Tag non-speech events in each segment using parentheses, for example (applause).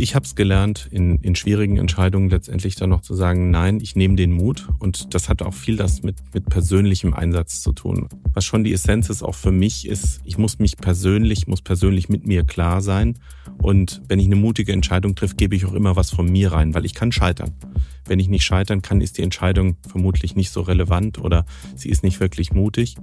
Ich habe es gelernt, in, in schwierigen Entscheidungen letztendlich dann noch zu sagen, nein, ich nehme den Mut. Und das hat auch viel das mit, mit persönlichem Einsatz zu tun. Was schon die Essenz ist auch für mich, ist, ich muss mich persönlich, muss persönlich mit mir klar sein. Und wenn ich eine mutige Entscheidung treffe, gebe ich auch immer was von mir rein, weil ich kann scheitern. Wenn ich nicht scheitern kann, ist die Entscheidung vermutlich nicht so relevant oder sie ist nicht wirklich mutig.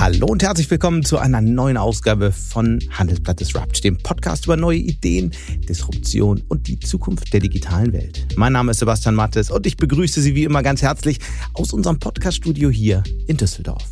Hallo und herzlich willkommen zu einer neuen Ausgabe von Handelsblatt Disrupt, dem Podcast über neue Ideen, Disruption und die Zukunft der digitalen Welt. Mein Name ist Sebastian Mattes und ich begrüße Sie wie immer ganz herzlich aus unserem Podcaststudio hier in Düsseldorf.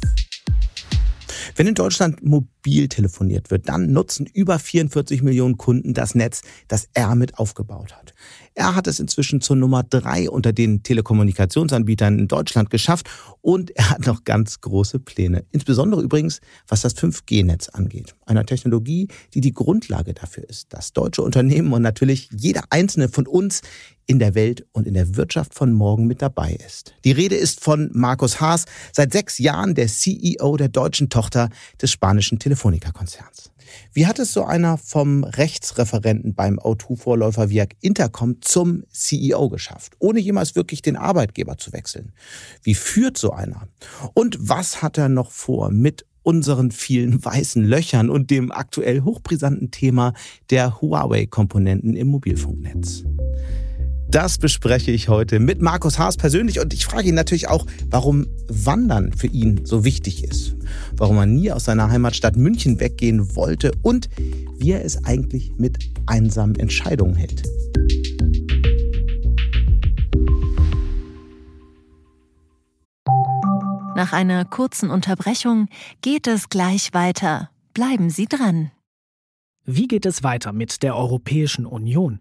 Wenn in Deutschland mobil telefoniert wird, dann nutzen über 44 Millionen Kunden das Netz, das er mit aufgebaut hat. Er hat es inzwischen zur Nummer drei unter den Telekommunikationsanbietern in Deutschland geschafft und er hat noch ganz große Pläne. Insbesondere übrigens, was das 5G-Netz angeht. Einer Technologie, die die Grundlage dafür ist, dass deutsche Unternehmen und natürlich jeder einzelne von uns in der Welt und in der Wirtschaft von morgen mit dabei ist. Die Rede ist von Markus Haas, seit sechs Jahren der CEO der deutschen Tochter des spanischen Telefonica-Konzerns. Wie hat es so einer vom Rechtsreferenten beim O2-Vorläufer Viag Intercom zum CEO geschafft, ohne jemals wirklich den Arbeitgeber zu wechseln? Wie führt so einer? Und was hat er noch vor mit unseren vielen weißen Löchern und dem aktuell hochbrisanten Thema der Huawei-Komponenten im Mobilfunknetz? Das bespreche ich heute mit Markus Haas persönlich und ich frage ihn natürlich auch, warum Wandern für ihn so wichtig ist, warum er nie aus seiner Heimatstadt München weggehen wollte und wie er es eigentlich mit einsamen Entscheidungen hält. Nach einer kurzen Unterbrechung geht es gleich weiter. Bleiben Sie dran. Wie geht es weiter mit der Europäischen Union?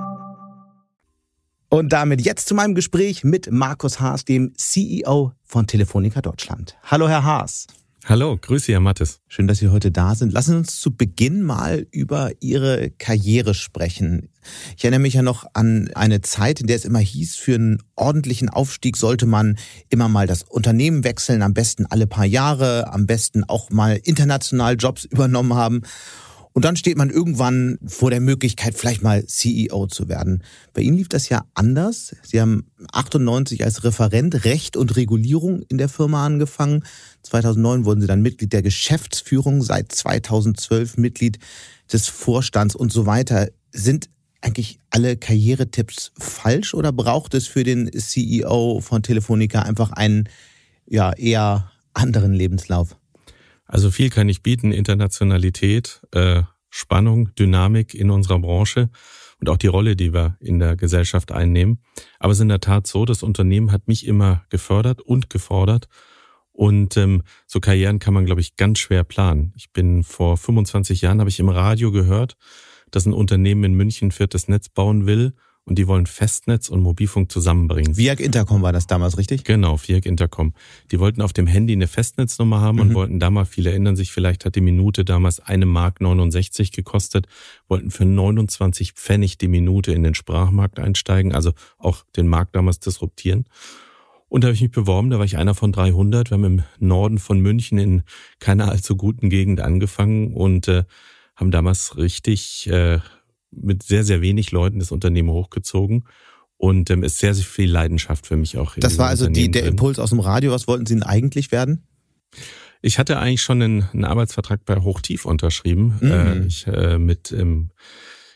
Und damit jetzt zu meinem Gespräch mit Markus Haas, dem CEO von Telefonica Deutschland. Hallo, Herr Haas. Hallo, grüße, Herr Mattes. Schön, dass Sie heute da sind. Lassen Sie uns zu Beginn mal über Ihre Karriere sprechen. Ich erinnere mich ja noch an eine Zeit, in der es immer hieß, für einen ordentlichen Aufstieg sollte man immer mal das Unternehmen wechseln, am besten alle paar Jahre, am besten auch mal international Jobs (laughs) übernommen haben. Und dann steht man irgendwann vor der Möglichkeit, vielleicht mal CEO zu werden. Bei Ihnen lief das ja anders. Sie haben 98 als Referent Recht und Regulierung in der Firma angefangen. 2009 wurden Sie dann Mitglied der Geschäftsführung, seit 2012 Mitglied des Vorstands und so weiter. Sind eigentlich alle Karrieretipps falsch oder braucht es für den CEO von Telefonica einfach einen ja eher anderen Lebenslauf? Also viel kann ich bieten, Internationalität, äh, Spannung, Dynamik in unserer Branche und auch die Rolle, die wir in der Gesellschaft einnehmen. Aber es ist in der Tat so, das Unternehmen hat mich immer gefördert und gefordert. Und ähm, so Karrieren kann man, glaube ich, ganz schwer planen. Ich bin vor 25 Jahren, habe ich im Radio gehört, dass ein Unternehmen in München viertes Netz bauen will und die wollen Festnetz und Mobilfunk zusammenbringen. Viag Intercom war das damals, richtig? Genau, Viag Intercom. Die wollten auf dem Handy eine Festnetznummer haben mhm. und wollten damals, viele erinnern sich, vielleicht hat die Minute damals eine Mark 69 gekostet, wollten für 29 Pfennig die Minute in den Sprachmarkt einsteigen, also auch den Markt damals disruptieren. Und da habe ich mich beworben, da war ich einer von 300. Wir haben im Norden von München in keiner allzu guten Gegend angefangen und äh, haben damals richtig äh, mit sehr, sehr wenig Leuten das Unternehmen hochgezogen. Und ähm, ist sehr, sehr viel Leidenschaft für mich auch. Das war also die, der Impuls aus dem Radio. Was wollten Sie denn eigentlich werden? Ich hatte eigentlich schon einen, einen Arbeitsvertrag bei Hochtief unterschrieben. Mhm. Äh, ich, äh, mit ähm,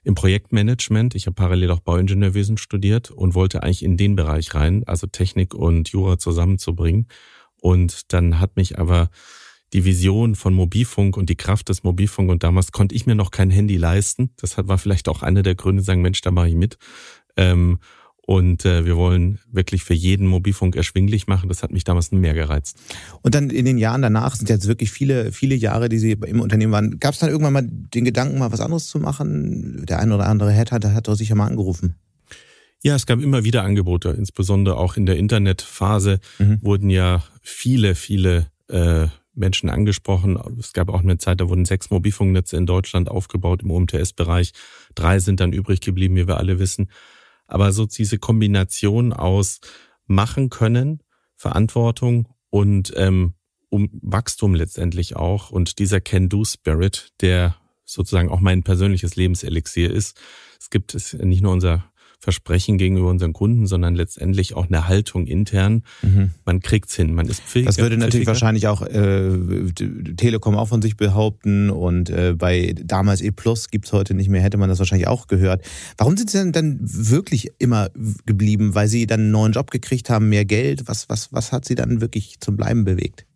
im Projektmanagement. Ich habe parallel auch Bauingenieurwesen studiert und wollte eigentlich in den Bereich rein, also Technik und Jura zusammenzubringen. Und dann hat mich aber die Vision von Mobilfunk und die Kraft des Mobilfunk und damals konnte ich mir noch kein Handy leisten. Das war vielleicht auch einer der Gründe, sagen, Mensch, da mache ich mit. Ähm, und äh, wir wollen wirklich für jeden Mobilfunk erschwinglich machen. Das hat mich damals mehr gereizt. Und dann in den Jahren danach sind jetzt wirklich viele, viele Jahre, die Sie im Unternehmen waren. Gab es dann irgendwann mal den Gedanken, mal was anderes zu machen? Der eine oder andere Headhunter hat doch sicher mal angerufen. Ja, es gab immer wieder Angebote, insbesondere auch in der Internetphase mhm. wurden ja viele, viele äh, Menschen angesprochen. Es gab auch eine Zeit, da wurden sechs Mobilfunknetze in Deutschland aufgebaut im UMTS-Bereich. Drei sind dann übrig geblieben, wie wir alle wissen. Aber so diese Kombination aus machen können, Verantwortung und ähm, um Wachstum letztendlich auch und dieser Can-Do-Spirit, der sozusagen auch mein persönliches Lebenselixier ist. Es gibt es nicht nur unser Versprechen gegenüber unseren Kunden, sondern letztendlich auch eine Haltung intern. Mhm. Man kriegt's hin, man ist fähig. Das würde natürlich wahrscheinlich auch äh, Telekom auch von sich behaupten und äh, bei damals E Plus gibt's heute nicht mehr, hätte man das wahrscheinlich auch gehört. Warum sind Sie denn dann wirklich immer geblieben? Weil Sie dann einen neuen Job gekriegt haben, mehr Geld? Was, was, was hat Sie dann wirklich zum Bleiben bewegt?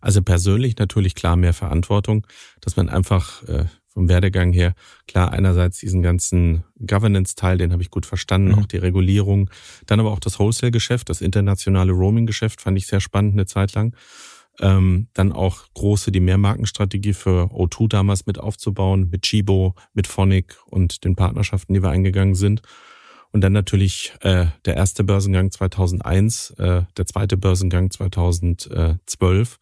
Also persönlich natürlich klar mehr Verantwortung, dass man einfach äh, vom Werdegang her, klar, einerseits diesen ganzen Governance-Teil, den habe ich gut verstanden, mhm. auch die Regulierung, dann aber auch das Wholesale-Geschäft, das internationale Roaming-Geschäft fand ich sehr spannend eine Zeit lang. Ähm, dann auch große, die Mehrmarkenstrategie für O2 damals mit aufzubauen, mit Chibo, mit Phonic und den Partnerschaften, die wir eingegangen sind. Und dann natürlich äh, der erste Börsengang 2001, äh, der zweite Börsengang 2012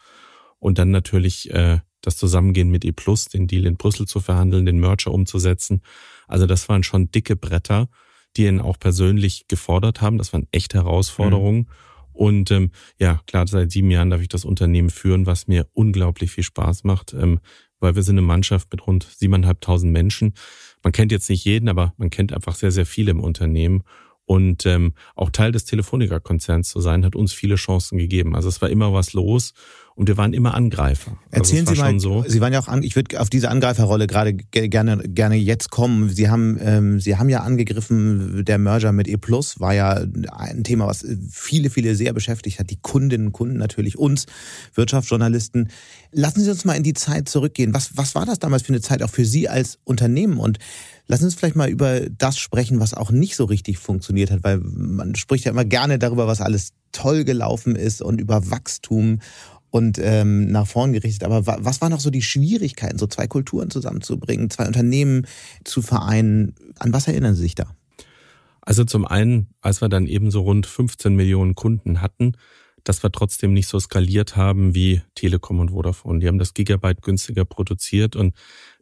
und dann natürlich äh, das Zusammengehen mit E Plus, den Deal in Brüssel zu verhandeln, den Merger umzusetzen. Also das waren schon dicke Bretter, die ihn auch persönlich gefordert haben. Das waren echte Herausforderungen. Mhm. Und ähm, ja, klar, seit sieben Jahren darf ich das Unternehmen führen, was mir unglaublich viel Spaß macht, ähm, weil wir sind eine Mannschaft mit rund siebeneinhalbtausend Menschen. Man kennt jetzt nicht jeden, aber man kennt einfach sehr, sehr viele im Unternehmen. Und ähm, auch Teil des Telefonica-Konzerns zu sein, hat uns viele Chancen gegeben. Also es war immer was los und wir waren immer Angreifer. Also Erzählen also Sie mal, so. Sie waren ja auch, ich würde auf diese Angreiferrolle gerade gerne gerne jetzt kommen. Sie haben ähm, Sie haben ja angegriffen, der Merger mit E Plus war ja ein Thema, was viele viele sehr beschäftigt hat. Die Kundinnen und Kunden natürlich uns Wirtschaftsjournalisten. Lassen Sie uns mal in die Zeit zurückgehen. Was was war das damals für eine Zeit auch für Sie als Unternehmen und Lass uns vielleicht mal über das sprechen, was auch nicht so richtig funktioniert hat, weil man spricht ja immer gerne darüber, was alles toll gelaufen ist und über Wachstum und ähm, nach vorn gerichtet. Aber was waren noch so die Schwierigkeiten, so zwei Kulturen zusammenzubringen, zwei Unternehmen zu vereinen? An was erinnern Sie sich da? Also zum einen, als wir dann eben so rund 15 Millionen Kunden hatten, dass wir trotzdem nicht so skaliert haben wie Telekom und Vodafone. Die haben das Gigabyte günstiger produziert und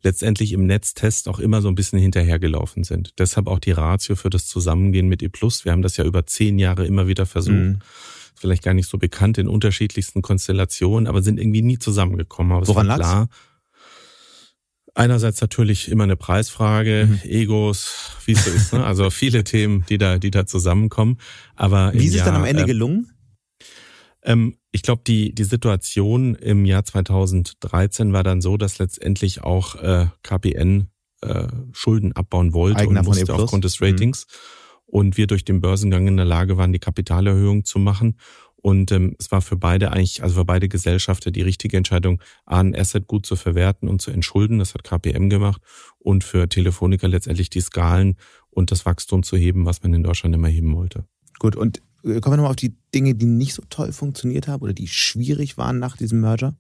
letztendlich im Netztest auch immer so ein bisschen hinterhergelaufen sind. Deshalb auch die Ratio für das Zusammengehen mit E+. Wir haben das ja über zehn Jahre immer wieder versucht. Mhm. Vielleicht gar nicht so bekannt in unterschiedlichsten Konstellationen, aber sind irgendwie nie zusammengekommen. Aber Woran lag's? klar. Einerseits natürlich immer eine Preisfrage, mhm. Egos, wie es so ist. Ne? Also viele Themen, die da, die da zusammenkommen. Aber wie ist es dann am Ende äh, gelungen? Ähm, ich glaube, die, die Situation im Jahr 2013 war dann so, dass letztendlich auch äh, KPN äh, Schulden abbauen wollte Eigener und musste aufgrund des Ratings. Mhm. Und wir durch den Börsengang in der Lage waren, die Kapitalerhöhung zu machen. Und ähm, es war für beide eigentlich, also für beide Gesellschaften die richtige Entscheidung, A, ein Asset gut zu verwerten und zu entschulden. Das hat KPM gemacht. Und für Telefonica letztendlich die Skalen und das Wachstum zu heben, was man in Deutschland immer heben wollte. Gut, und äh, kommen wir nochmal auf die Dinge, die nicht so toll funktioniert haben oder die schwierig waren nach diesem Merger?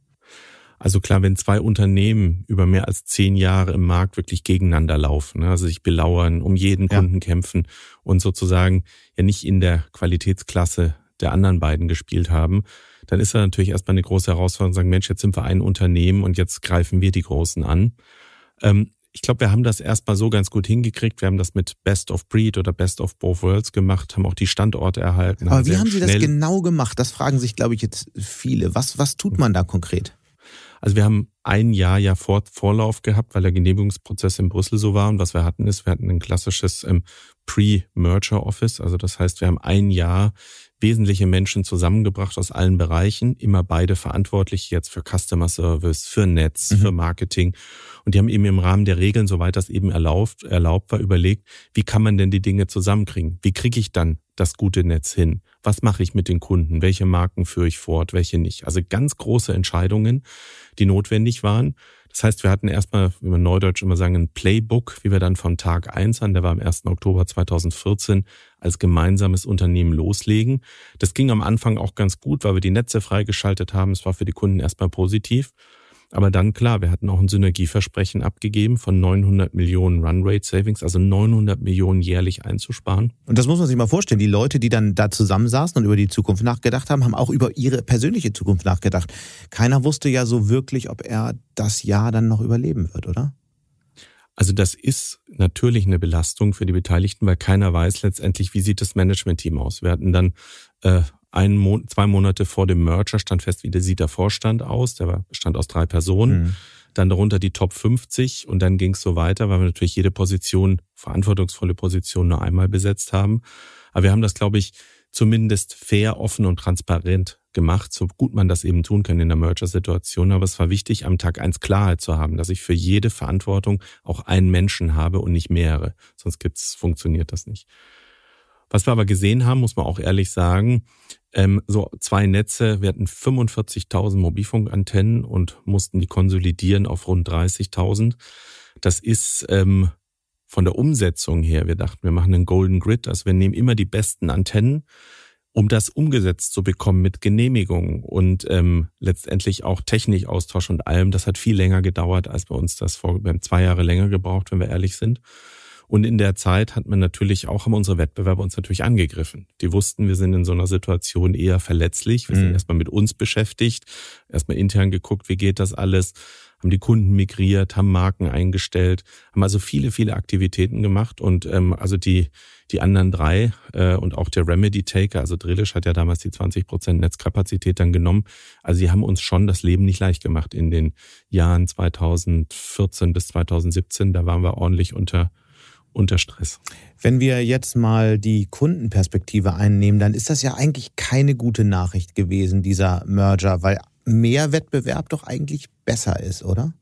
Also klar, wenn zwei Unternehmen über mehr als zehn Jahre im Markt wirklich gegeneinander laufen, ne, also sich belauern, um jeden Kunden ja. kämpfen und sozusagen ja nicht in der Qualitätsklasse der anderen beiden gespielt haben, dann ist da natürlich erstmal eine große Herausforderung, sagen, Mensch, jetzt sind wir ein Unternehmen und jetzt greifen wir die Großen an. Ähm, ich glaube, wir haben das erstmal so ganz gut hingekriegt. Wir haben das mit Best of Breed oder Best of Both Worlds gemacht, haben auch die Standorte erhalten. Aber wie haben Sie das genau gemacht? Das fragen sich, glaube ich, jetzt viele. Was, was tut man da konkret? Also wir haben ein Jahr ja Vor Vorlauf gehabt, weil der Genehmigungsprozess in Brüssel so war. Und was wir hatten ist, wir hatten ein klassisches ähm, Pre-Merger Office. Also das heißt, wir haben ein Jahr wesentliche Menschen zusammengebracht aus allen Bereichen, immer beide verantwortlich jetzt für Customer Service, für Netz, mhm. für Marketing. Und die haben eben im Rahmen der Regeln, soweit das eben erlaubt, erlaubt war, überlegt, wie kann man denn die Dinge zusammenkriegen? Wie kriege ich dann das gute Netz hin? Was mache ich mit den Kunden? Welche Marken führe ich fort? Welche nicht? Also ganz große Entscheidungen, die notwendig waren. Das heißt, wir hatten erstmal, wie man neudeutsch immer sagen, ein Playbook, wie wir dann von Tag eins an, der war am 1. Oktober 2014, als gemeinsames Unternehmen loslegen. Das ging am Anfang auch ganz gut, weil wir die Netze freigeschaltet haben. Es war für die Kunden erstmal positiv. Aber dann klar, wir hatten auch ein Synergieversprechen abgegeben von 900 Millionen Runrate Savings, also 900 Millionen jährlich einzusparen. Und das muss man sich mal vorstellen. Die Leute, die dann da zusammensaßen und über die Zukunft nachgedacht haben, haben auch über ihre persönliche Zukunft nachgedacht. Keiner wusste ja so wirklich, ob er das Jahr dann noch überleben wird, oder? Also das ist natürlich eine Belastung für die Beteiligten, weil keiner weiß letztendlich, wie sieht das Management-Team aus. Wir hatten dann äh, ein Mo zwei Monate vor dem Merger stand fest, wie der sieht der Vorstand aus. Der bestand aus drei Personen. Mhm. Dann darunter die Top 50 und dann ging es so weiter, weil wir natürlich jede Position, verantwortungsvolle Position nur einmal besetzt haben. Aber wir haben das, glaube ich, zumindest fair, offen und transparent gemacht, so gut man das eben tun kann in der Merger-Situation. Aber es war wichtig, am Tag eins Klarheit zu haben, dass ich für jede Verantwortung auch einen Menschen habe und nicht mehrere. Sonst gibt's, funktioniert das nicht. Was wir aber gesehen haben, muss man auch ehrlich sagen, ähm, so zwei Netze, wir hatten 45.000 Mobilfunkantennen und mussten die konsolidieren auf rund 30.000. Das ist ähm, von der Umsetzung her, wir dachten, wir machen einen Golden Grid, also wir nehmen immer die besten Antennen, um das umgesetzt zu bekommen mit Genehmigung und ähm, letztendlich auch Technikaustausch und allem. Das hat viel länger gedauert, als bei uns das vor, wir haben zwei Jahre länger gebraucht, wenn wir ehrlich sind. Und in der Zeit hat man natürlich auch, haben unsere Wettbewerber uns natürlich angegriffen. Die wussten, wir sind in so einer Situation eher verletzlich. Wir mhm. sind erstmal mit uns beschäftigt, erstmal intern geguckt, wie geht das alles haben die Kunden migriert, haben Marken eingestellt, haben also viele, viele Aktivitäten gemacht und ähm, also die, die anderen drei äh, und auch der Remedy Taker, also Drillisch hat ja damals die 20 Prozent Netzkapazität dann genommen. Also sie haben uns schon das Leben nicht leicht gemacht in den Jahren 2014 bis 2017. Da waren wir ordentlich unter unter Stress. Wenn wir jetzt mal die Kundenperspektive einnehmen, dann ist das ja eigentlich keine gute Nachricht gewesen, dieser Merger, weil mehr Wettbewerb doch eigentlich besser ist, oder?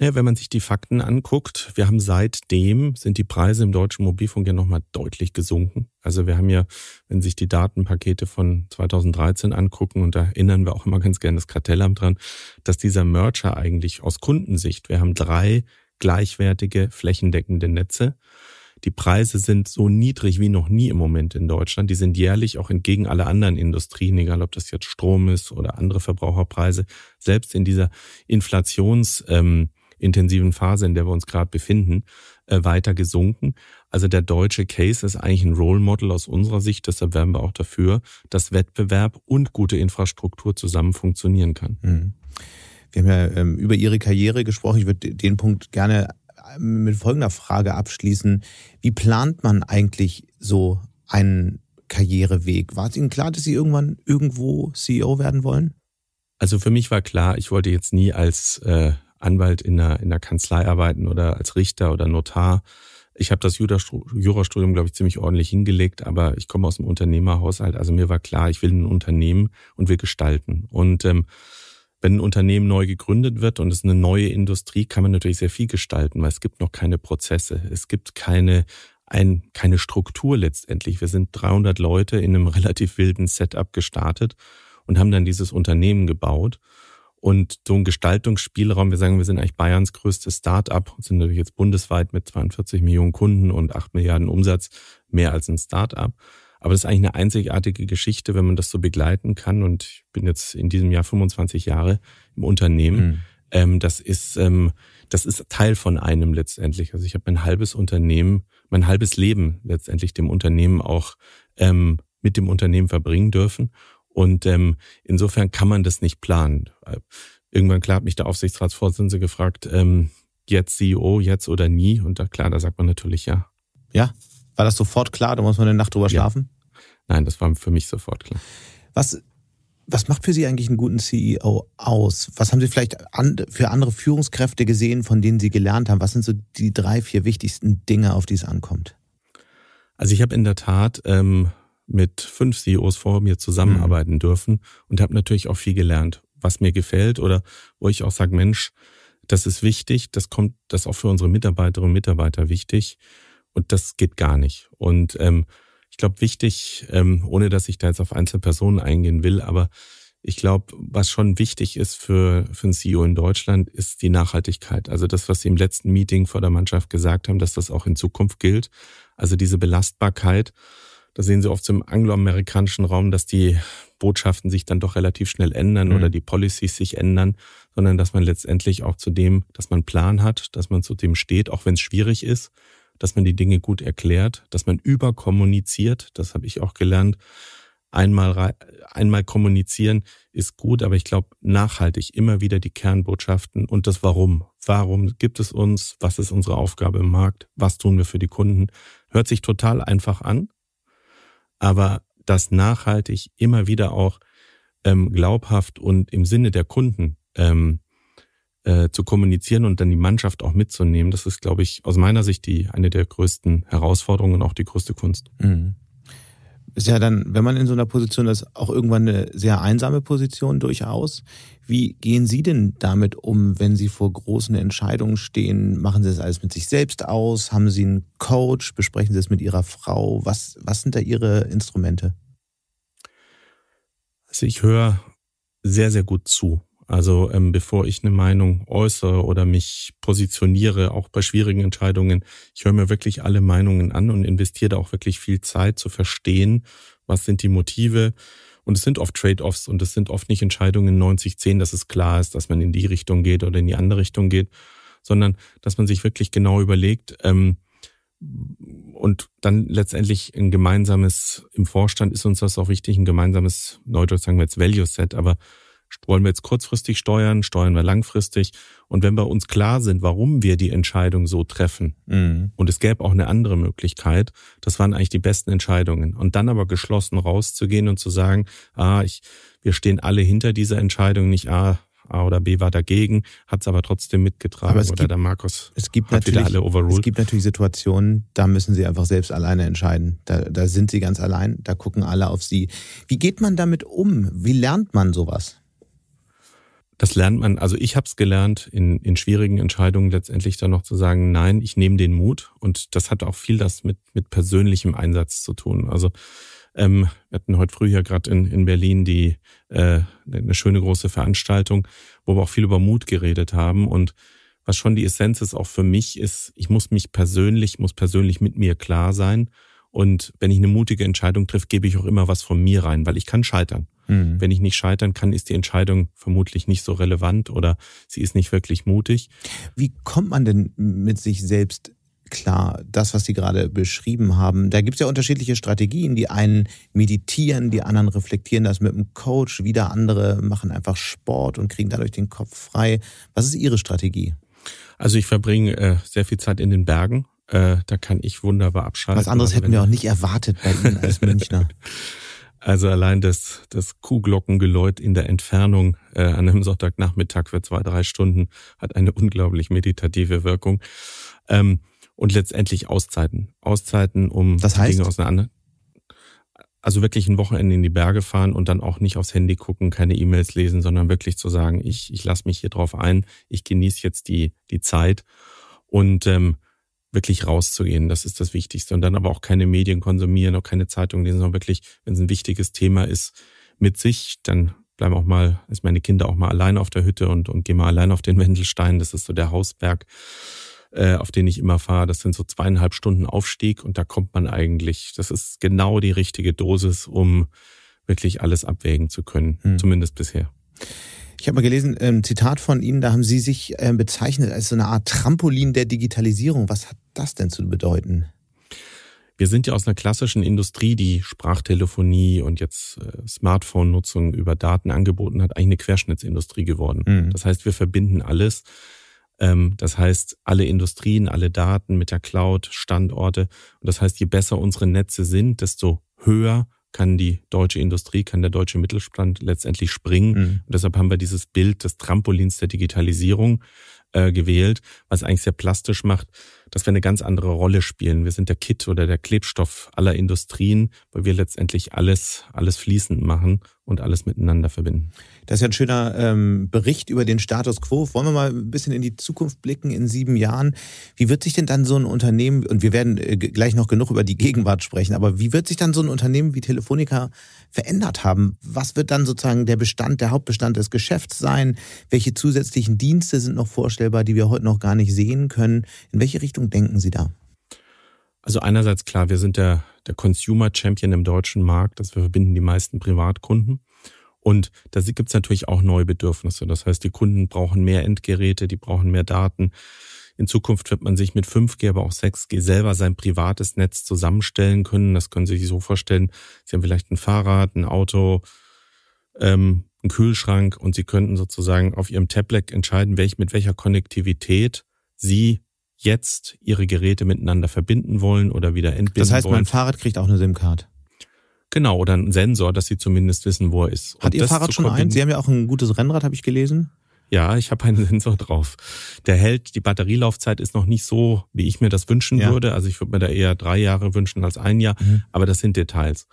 Ja, wenn man sich die Fakten anguckt, wir haben seitdem, sind die Preise im deutschen Mobilfunk ja nochmal deutlich gesunken. Also wir haben ja, wenn sich die Datenpakete von 2013 angucken, und da erinnern wir auch immer ganz gerne das Kartellamt dran, dass dieser Merger eigentlich aus Kundensicht, wir haben drei gleichwertige flächendeckende Netze die Preise sind so niedrig wie noch nie im Moment in Deutschland. Die sind jährlich auch entgegen aller anderen Industrien, egal ob das jetzt Strom ist oder andere Verbraucherpreise, selbst in dieser inflationsintensiven ähm, Phase, in der wir uns gerade befinden, äh, weiter gesunken. Also der deutsche Case ist eigentlich ein Role Model aus unserer Sicht. Deshalb werden wir auch dafür, dass Wettbewerb und gute Infrastruktur zusammen funktionieren kann. Mhm. Wir haben ja ähm, über Ihre Karriere gesprochen. Ich würde den Punkt gerne mit folgender Frage abschließen. Wie plant man eigentlich so einen Karriereweg? War es Ihnen klar, dass Sie irgendwann irgendwo CEO werden wollen? Also für mich war klar, ich wollte jetzt nie als äh, Anwalt in einer, in einer Kanzlei arbeiten oder als Richter oder Notar. Ich habe das Jurastudium, glaube ich, ziemlich ordentlich hingelegt, aber ich komme aus dem Unternehmerhaushalt. Also mir war klar, ich will ein Unternehmen und will gestalten. Und ähm, wenn ein Unternehmen neu gegründet wird und es eine neue Industrie, kann man natürlich sehr viel gestalten, weil es gibt noch keine Prozesse. Es gibt keine, ein, keine Struktur letztendlich. Wir sind 300 Leute in einem (laughs) relativ wilden Setup gestartet und haben dann dieses Unternehmen gebaut. Und so ein Gestaltungsspielraum, wir sagen, wir sind eigentlich Bayerns größtes Start-up, sind natürlich jetzt bundesweit mit 42 Millionen Kunden und 8 Milliarden Umsatz mehr als ein Start-up. Aber das ist eigentlich eine einzigartige Geschichte, wenn man das so begleiten kann. Und ich bin jetzt in diesem Jahr 25 Jahre im Unternehmen. Mhm. Ähm, das ist, ähm, das ist Teil von einem letztendlich. Also ich habe mein halbes Unternehmen, mein halbes Leben letztendlich dem Unternehmen auch ähm, mit dem Unternehmen verbringen dürfen. Und ähm, insofern kann man das nicht planen. Irgendwann klar hat mich der Aufsichtsratsvorsitzende gefragt, ähm, jetzt CEO, jetzt oder nie. Und da klar, da sagt man natürlich ja. Ja, war das sofort klar? Da muss man eine Nacht drüber schlafen? Nein, das war für mich sofort klar. Was, was macht für Sie eigentlich einen guten CEO aus? Was haben Sie vielleicht an, für andere Führungskräfte gesehen, von denen Sie gelernt haben? Was sind so die drei, vier wichtigsten Dinge, auf die es ankommt? Also ich habe in der Tat ähm, mit fünf CEOs vor mir zusammenarbeiten mhm. dürfen und habe natürlich auch viel gelernt, was mir gefällt oder wo ich auch sage, Mensch, das ist wichtig, das kommt, das ist auch für unsere Mitarbeiterinnen und Mitarbeiter wichtig und das geht gar nicht. Und ähm, ich glaube, wichtig, ähm, ohne dass ich da jetzt auf Einzelpersonen eingehen will, aber ich glaube, was schon wichtig ist für, für ein CEO in Deutschland, ist die Nachhaltigkeit. Also das, was Sie im letzten Meeting vor der Mannschaft gesagt haben, dass das auch in Zukunft gilt. Also diese Belastbarkeit. Da sehen Sie oft im angloamerikanischen Raum, dass die Botschaften sich dann doch relativ schnell ändern mhm. oder die Policies sich ändern, sondern dass man letztendlich auch zu dem, dass man Plan hat, dass man zu dem steht, auch wenn es schwierig ist, dass man die Dinge gut erklärt, dass man überkommuniziert, das habe ich auch gelernt. Einmal, einmal kommunizieren ist gut, aber ich glaube nachhaltig immer wieder die Kernbotschaften und das Warum. Warum gibt es uns? Was ist unsere Aufgabe im Markt? Was tun wir für die Kunden? Hört sich total einfach an, aber das nachhaltig immer wieder auch ähm, glaubhaft und im Sinne der Kunden ähm, äh, zu kommunizieren und dann die Mannschaft auch mitzunehmen, das ist, glaube ich, aus meiner Sicht die eine der größten Herausforderungen und auch die größte Kunst. Mhm. Ist ja dann, wenn man in so einer Position ist, auch irgendwann eine sehr einsame Position durchaus. Wie gehen Sie denn damit um, wenn Sie vor großen Entscheidungen stehen? Machen Sie das alles mit sich selbst aus? Haben Sie einen Coach? Besprechen Sie das mit Ihrer Frau? Was, was sind da Ihre Instrumente? Also ich höre sehr, sehr gut zu. Also ähm, bevor ich eine Meinung äußere oder mich positioniere, auch bei schwierigen Entscheidungen, ich höre mir wirklich alle Meinungen an und investiere da auch wirklich viel Zeit zu verstehen, was sind die Motive. Und es sind oft Trade-offs und es sind oft nicht Entscheidungen 90-10, dass es klar ist, dass man in die Richtung geht oder in die andere Richtung geht, sondern dass man sich wirklich genau überlegt, ähm, und dann letztendlich ein gemeinsames, im Vorstand ist uns das auch wichtig, ein gemeinsames, neudeutsch sagen wir jetzt Value Set, aber wollen wir jetzt kurzfristig steuern, steuern wir langfristig? Und wenn wir uns klar sind, warum wir die Entscheidung so treffen, mhm. und es gäbe auch eine andere Möglichkeit, das waren eigentlich die besten Entscheidungen. Und dann aber geschlossen rauszugehen und zu sagen, ah, ich, wir stehen alle hinter dieser Entscheidung, nicht ah, A oder B war dagegen, hat es aber trotzdem mitgetragen. Aber es oder gibt, der Markus es gibt hat natürlich, alle overruled. Es gibt natürlich Situationen, da müssen sie einfach selbst alleine entscheiden. Da, da sind sie ganz allein, da gucken alle auf sie. Wie geht man damit um? Wie lernt man sowas? Das lernt man, also ich habe es gelernt, in, in schwierigen Entscheidungen letztendlich dann noch zu sagen, nein, ich nehme den Mut. Und das hat auch viel das mit, mit persönlichem Einsatz zu tun. Also ähm, wir hatten heute früh hier gerade in, in Berlin die äh, eine schöne große Veranstaltung, wo wir auch viel über Mut geredet haben. Und was schon die Essenz ist auch für mich, ist, ich muss mich persönlich, muss persönlich mit mir klar sein. Und wenn ich eine mutige Entscheidung treffe, gebe ich auch immer was von mir rein, weil ich kann scheitern. Mhm. Wenn ich nicht scheitern kann, ist die Entscheidung vermutlich nicht so relevant oder sie ist nicht wirklich mutig. Wie kommt man denn mit sich selbst klar, das, was Sie gerade beschrieben haben, da gibt es ja unterschiedliche Strategien. Die einen meditieren, die anderen reflektieren das mit einem Coach, wieder andere machen einfach Sport und kriegen dadurch den Kopf frei. Was ist Ihre Strategie? Also ich verbringe äh, sehr viel Zeit in den Bergen. Äh, da kann ich wunderbar abschalten. Was anderes also hätten wir auch nicht erwartet bei Ihnen als Münchner. (laughs) Also allein das, das Kuhglockengeläut in der Entfernung äh, an einem Sonntagnachmittag für zwei, drei Stunden hat eine unglaublich meditative Wirkung. Ähm, und letztendlich Auszeiten. Auszeiten, um das heißt? Dinge auseinander. Also wirklich ein Wochenende in die Berge fahren und dann auch nicht aufs Handy gucken, keine E-Mails lesen, sondern wirklich zu sagen, ich, ich lasse mich hier drauf ein, ich genieße jetzt die, die Zeit und ähm, wirklich rauszugehen. Das ist das Wichtigste. Und dann aber auch keine Medien konsumieren, auch keine Zeitung lesen, sondern wirklich, wenn es ein wichtiges Thema ist, mit sich, dann bleiben auch mal, ist meine Kinder auch mal allein auf der Hütte und, und gehen mal allein auf den Wendelstein. Das ist so der Hausberg äh, auf den ich immer fahre. Das sind so zweieinhalb Stunden Aufstieg und da kommt man eigentlich, das ist genau die richtige Dosis, um wirklich alles abwägen zu können, hm. zumindest bisher. Ich habe mal gelesen, ein Zitat von Ihnen, da haben Sie sich äh, bezeichnet als so eine Art Trampolin der Digitalisierung. Was hat das denn zu bedeuten? Wir sind ja aus einer klassischen Industrie, die Sprachtelefonie und jetzt äh, Smartphone-Nutzung über Daten angeboten hat, eigentlich eine Querschnittsindustrie geworden. Mhm. Das heißt, wir verbinden alles. Ähm, das heißt, alle Industrien, alle Daten mit der Cloud, Standorte. Und das heißt, je besser unsere Netze sind, desto höher kann die deutsche Industrie, kann der deutsche Mittelstand letztendlich springen. Mhm. Und deshalb haben wir dieses Bild des Trampolins der Digitalisierung äh, gewählt, was eigentlich sehr plastisch macht, dass wir eine ganz andere Rolle spielen. Wir sind der Kit oder der Klebstoff aller Industrien, weil wir letztendlich alles, alles fließend machen und alles miteinander verbinden. Das ist ja ein schöner ähm, Bericht über den Status quo. Wollen wir mal ein bisschen in die Zukunft blicken in sieben Jahren? Wie wird sich denn dann so ein Unternehmen, und wir werden äh, gleich noch genug über die Gegenwart sprechen, aber wie wird sich dann so ein Unternehmen wie Telefonica verändert haben? Was wird dann sozusagen der Bestand, der Hauptbestand des Geschäfts sein? Welche zusätzlichen Dienste sind noch vorstellbar, die wir heute noch gar nicht sehen können? In welche Richtung denken Sie da? Also einerseits klar, wir sind der, der Consumer Champion im deutschen Markt, dass wir verbinden die meisten Privatkunden. Und da gibt es natürlich auch neue Bedürfnisse. Das heißt, die Kunden brauchen mehr Endgeräte, die brauchen mehr Daten. In Zukunft wird man sich mit 5G, aber auch 6G selber sein privates Netz zusammenstellen können. Das können Sie sich so vorstellen. Sie haben vielleicht ein Fahrrad, ein Auto, ähm, einen Kühlschrank und Sie könnten sozusagen auf Ihrem Tablet entscheiden, welch, mit welcher Konnektivität Sie jetzt Ihre Geräte miteinander verbinden wollen oder wieder entbinden wollen. Das heißt, wollen. mein Fahrrad kriegt auch eine SIM-Card. Genau, oder ein Sensor, dass Sie zumindest wissen, wo er ist. Hat Und Ihr Fahrrad schon eins? Sie haben ja auch ein gutes Rennrad, habe ich gelesen. Ja, ich habe einen (laughs) Sensor drauf. Der hält, die Batterielaufzeit ist noch nicht so, wie ich mir das wünschen Ja. würde. Also ich würde mir da eher drei Jahre wünschen als ein Jahr, Mhm. aber das sind Details.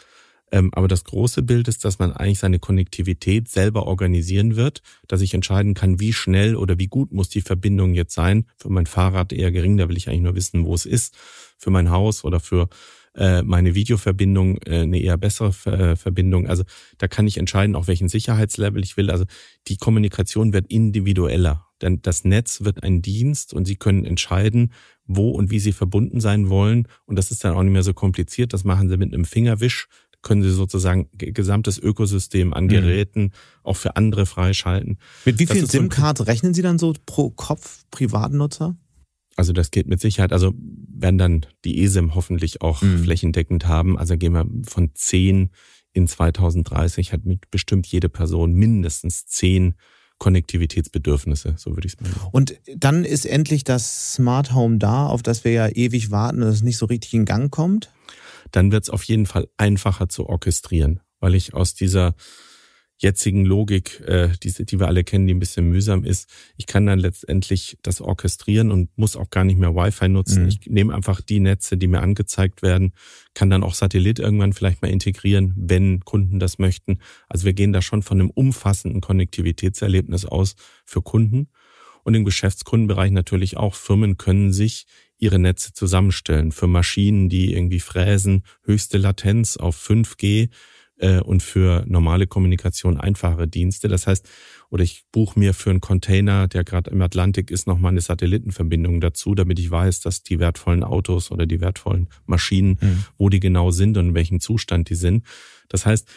Ähm, aber das große Bild ist, dass man eigentlich seine Konnektivität selber organisieren wird, dass ich entscheiden kann, wie schnell oder wie gut muss die Verbindung jetzt sein. Für mein Fahrrad eher gering, da will ich eigentlich nur wissen, wo es ist. Für mein Haus oder für äh, meine Videoverbindung äh, eine eher bessere Ver- äh, Verbindung. Also da kann ich entscheiden, auch welchen Sicherheitslevel ich will. Also die Kommunikation wird individueller. Denn das Netz wird ein Dienst und Sie können entscheiden, wo und wie Sie verbunden sein wollen. Und das ist dann auch nicht mehr so kompliziert. Das machen Sie mit einem Fingerwisch. Können Sie sozusagen ge- gesamtes Ökosystem an Mhm. Geräten auch für andere freischalten. Mit wie vielen ist so SIM-Cards rechnen Sie dann so pro Kopf Privatnutzer? Also das geht mit Sicherheit. Also werden dann die ESIM hoffentlich auch Mhm. flächendeckend haben. Also gehen wir von 10 in 2030 hat mit bestimmt jede Person mindestens 10 Konnektivitätsbedürfnisse, so würde ich es mal sagen. Und dann ist endlich das Smart Home da, auf das wir ja ewig warten und es nicht so richtig in Gang kommt. Dann wird es auf jeden Fall einfacher zu orchestrieren, weil ich aus dieser jetzigen Logik, äh, die, die wir alle kennen, die ein bisschen mühsam ist, ich kann dann letztendlich das orchestrieren und muss auch gar nicht mehr Wi-Fi nutzen. Mhm. Ich nehme einfach die Netze, die mir angezeigt werden, kann dann auch Satellit irgendwann vielleicht mal integrieren, wenn Kunden das möchten. Also wir gehen da schon von einem umfassenden Konnektivitätserlebnis aus für Kunden. Und im Geschäftskundenbereich natürlich auch. Firmen können sich ihre Netze zusammenstellen für Maschinen, die irgendwie fräsen, höchste Latenz auf 5G äh, und für normale Kommunikation einfache Dienste. Das heißt, oder ich buche mir für einen Container, der gerade im Atlantik ist, nochmal eine Satellitenverbindung dazu, damit ich weiß, dass die wertvollen Autos oder die wertvollen Maschinen, Mhm. wo die genau sind und in welchem Zustand die sind. Das heißt,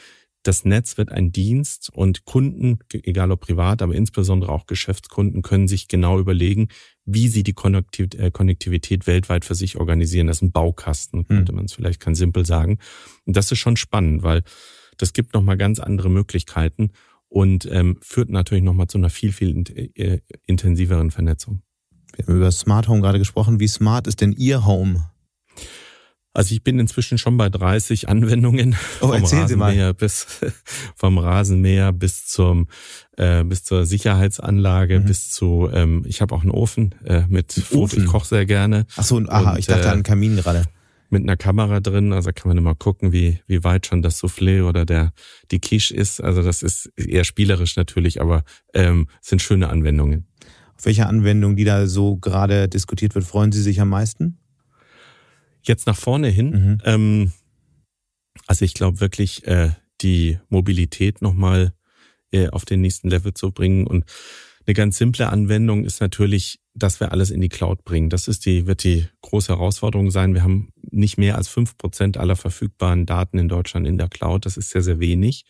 das Netz wird ein Dienst und Kunden, egal ob privat, aber insbesondere auch Geschäftskunden, können sich genau überlegen, wie sie die äh, Konnektivität weltweit für sich organisieren. Das ist ein Baukasten, könnte man es vielleicht ganz simpel sagen. Und das ist schon spannend, weil das gibt nochmal ganz andere Möglichkeiten und ähm, führt natürlich nochmal zu einer viel, viel äh, intensiveren Vernetzung. Wir haben über Smart Home gerade gesprochen. Wie smart ist denn Ihr Home? Also ich bin inzwischen schon bei 30 Anwendungen. Oh, erzählen Sie mal. Bis (laughs) vom Rasenmäher bis zum äh, bis zur Sicherheitsanlage Mhm. bis zu ähm, ich habe auch einen Ofen äh, mit Ein Ofen? ich koche sehr gerne Ach so, aha, Und, ich dachte äh, an einen Kamin gerade. mit einer Kamera drin, also kann man immer gucken, wie wie weit schon das Soufflé oder der die Quiche ist. Also das ist eher spielerisch natürlich, aber ähm, sind schöne Anwendungen. Auf welche Anwendung, die da so gerade diskutiert wird, freuen Sie sich am meisten? Jetzt nach vorne hin. Mhm. Ähm, also ich glaube wirklich, äh, die Mobilität nochmal äh, auf den nächsten Level zu bringen. Und eine ganz simple Anwendung ist natürlich, dass wir alles in die Cloud bringen. Das ist die, wird die große Herausforderung sein. Wir haben nicht mehr als fünf Prozent aller verfügbaren Daten in Deutschland in der Cloud. Das ist sehr, sehr wenig.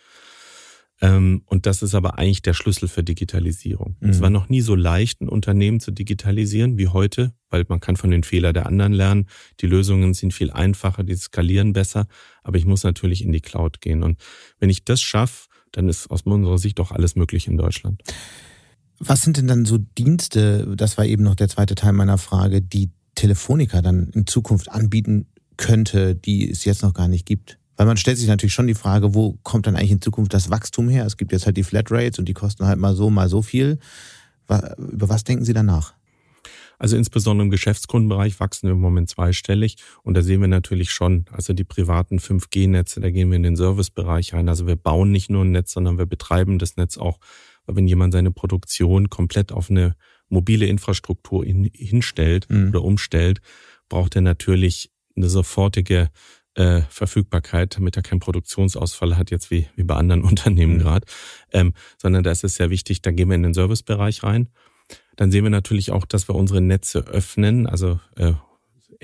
Ähm, und das ist aber eigentlich der Schlüssel für Digitalisierung. Mhm. Es war noch nie so leicht, ein Unternehmen zu digitalisieren wie heute, weil man kann von den Fehlern der anderen lernen. Die Lösungen sind viel einfacher, die skalieren besser, aber ich muss natürlich in die Cloud gehen. Und wenn ich das schaffe, dann ist aus unserer Sicht doch alles möglich in Deutschland. Was sind denn dann so Dienste, das war eben noch der zweite Teil meiner Frage, die Telefonica dann in Zukunft anbieten könnte, die es jetzt noch gar nicht gibt? Weil man stellt sich natürlich schon die Frage, wo kommt dann eigentlich in Zukunft das Wachstum her? Es gibt jetzt halt die Flatrates und die kosten halt mal so, mal so viel. Über was denken Sie danach? Also insbesondere im Geschäftskundenbereich wachsen wir im Moment zweistellig und da sehen wir natürlich schon, also die privaten 5G-Netze, da gehen wir in den Servicebereich rein. Also wir bauen nicht nur ein Netz, sondern wir betreiben das Netz auch. Weil wenn jemand seine Produktion komplett auf eine mobile Infrastruktur hin, hinstellt Mhm. oder umstellt, braucht er natürlich eine sofortige äh, Verfügbarkeit, damit er keinen Produktionsausfall hat, jetzt wie, wie bei anderen (laughs) Unternehmen Mhm. gerade. Ähm, sondern da ist es sehr wichtig, da gehen wir in den Servicebereich rein. Dann sehen wir natürlich auch, dass wir unsere Netze öffnen, also äh,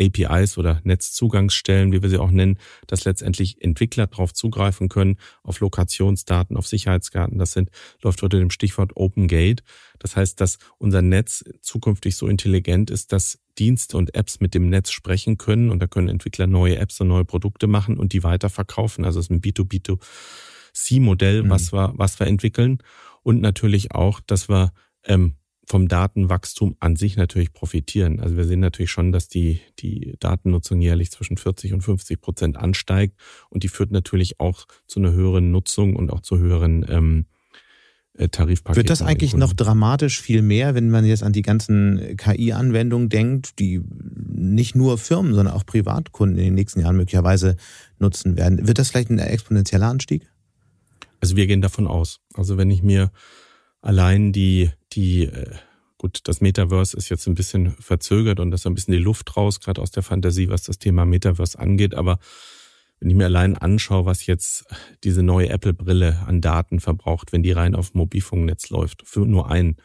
APIs oder Netzzugangsstellen, wie wir sie auch nennen, dass letztendlich Entwickler darauf zugreifen können, auf Lokationsdaten, auf Sicherheitsdaten. Das sind, läuft unter dem Stichwort Open Gate. Das heißt, dass unser Netz zukünftig so intelligent ist, dass Dienste und Apps mit dem Netz sprechen können und da können Entwickler neue Apps und neue Produkte machen und die weiterverkaufen. Also es ist ein B2B2C-Modell, mhm. was wir, was wir entwickeln. Und natürlich auch, dass wir ähm, vom Datenwachstum an sich natürlich profitieren. Also wir sehen natürlich schon, dass die, die Datennutzung jährlich zwischen 40 und 50 Prozent ansteigt und die führt natürlich auch zu einer höheren Nutzung und auch zu höheren ähm, äh, Tarifpaketen. Wird das eigentlich noch dramatisch viel mehr, wenn man jetzt an die ganzen KI-Anwendungen denkt, die nicht nur Firmen, sondern auch Privatkunden in den nächsten Jahren möglicherweise nutzen werden? Wird das vielleicht ein exponentieller Anstieg? Also wir gehen davon aus. Also wenn ich mir allein die, die, äh, gut, das Metaverse ist jetzt ein bisschen verzögert und das ist ein bisschen die Luft raus, gerade aus der Fantasie, was das Thema Metaverse angeht. Aber wenn ich mir allein anschaue, was jetzt diese neue Apple-Brille an Daten verbraucht, wenn die rein auf Mobilfunknetz läuft, für nur einen,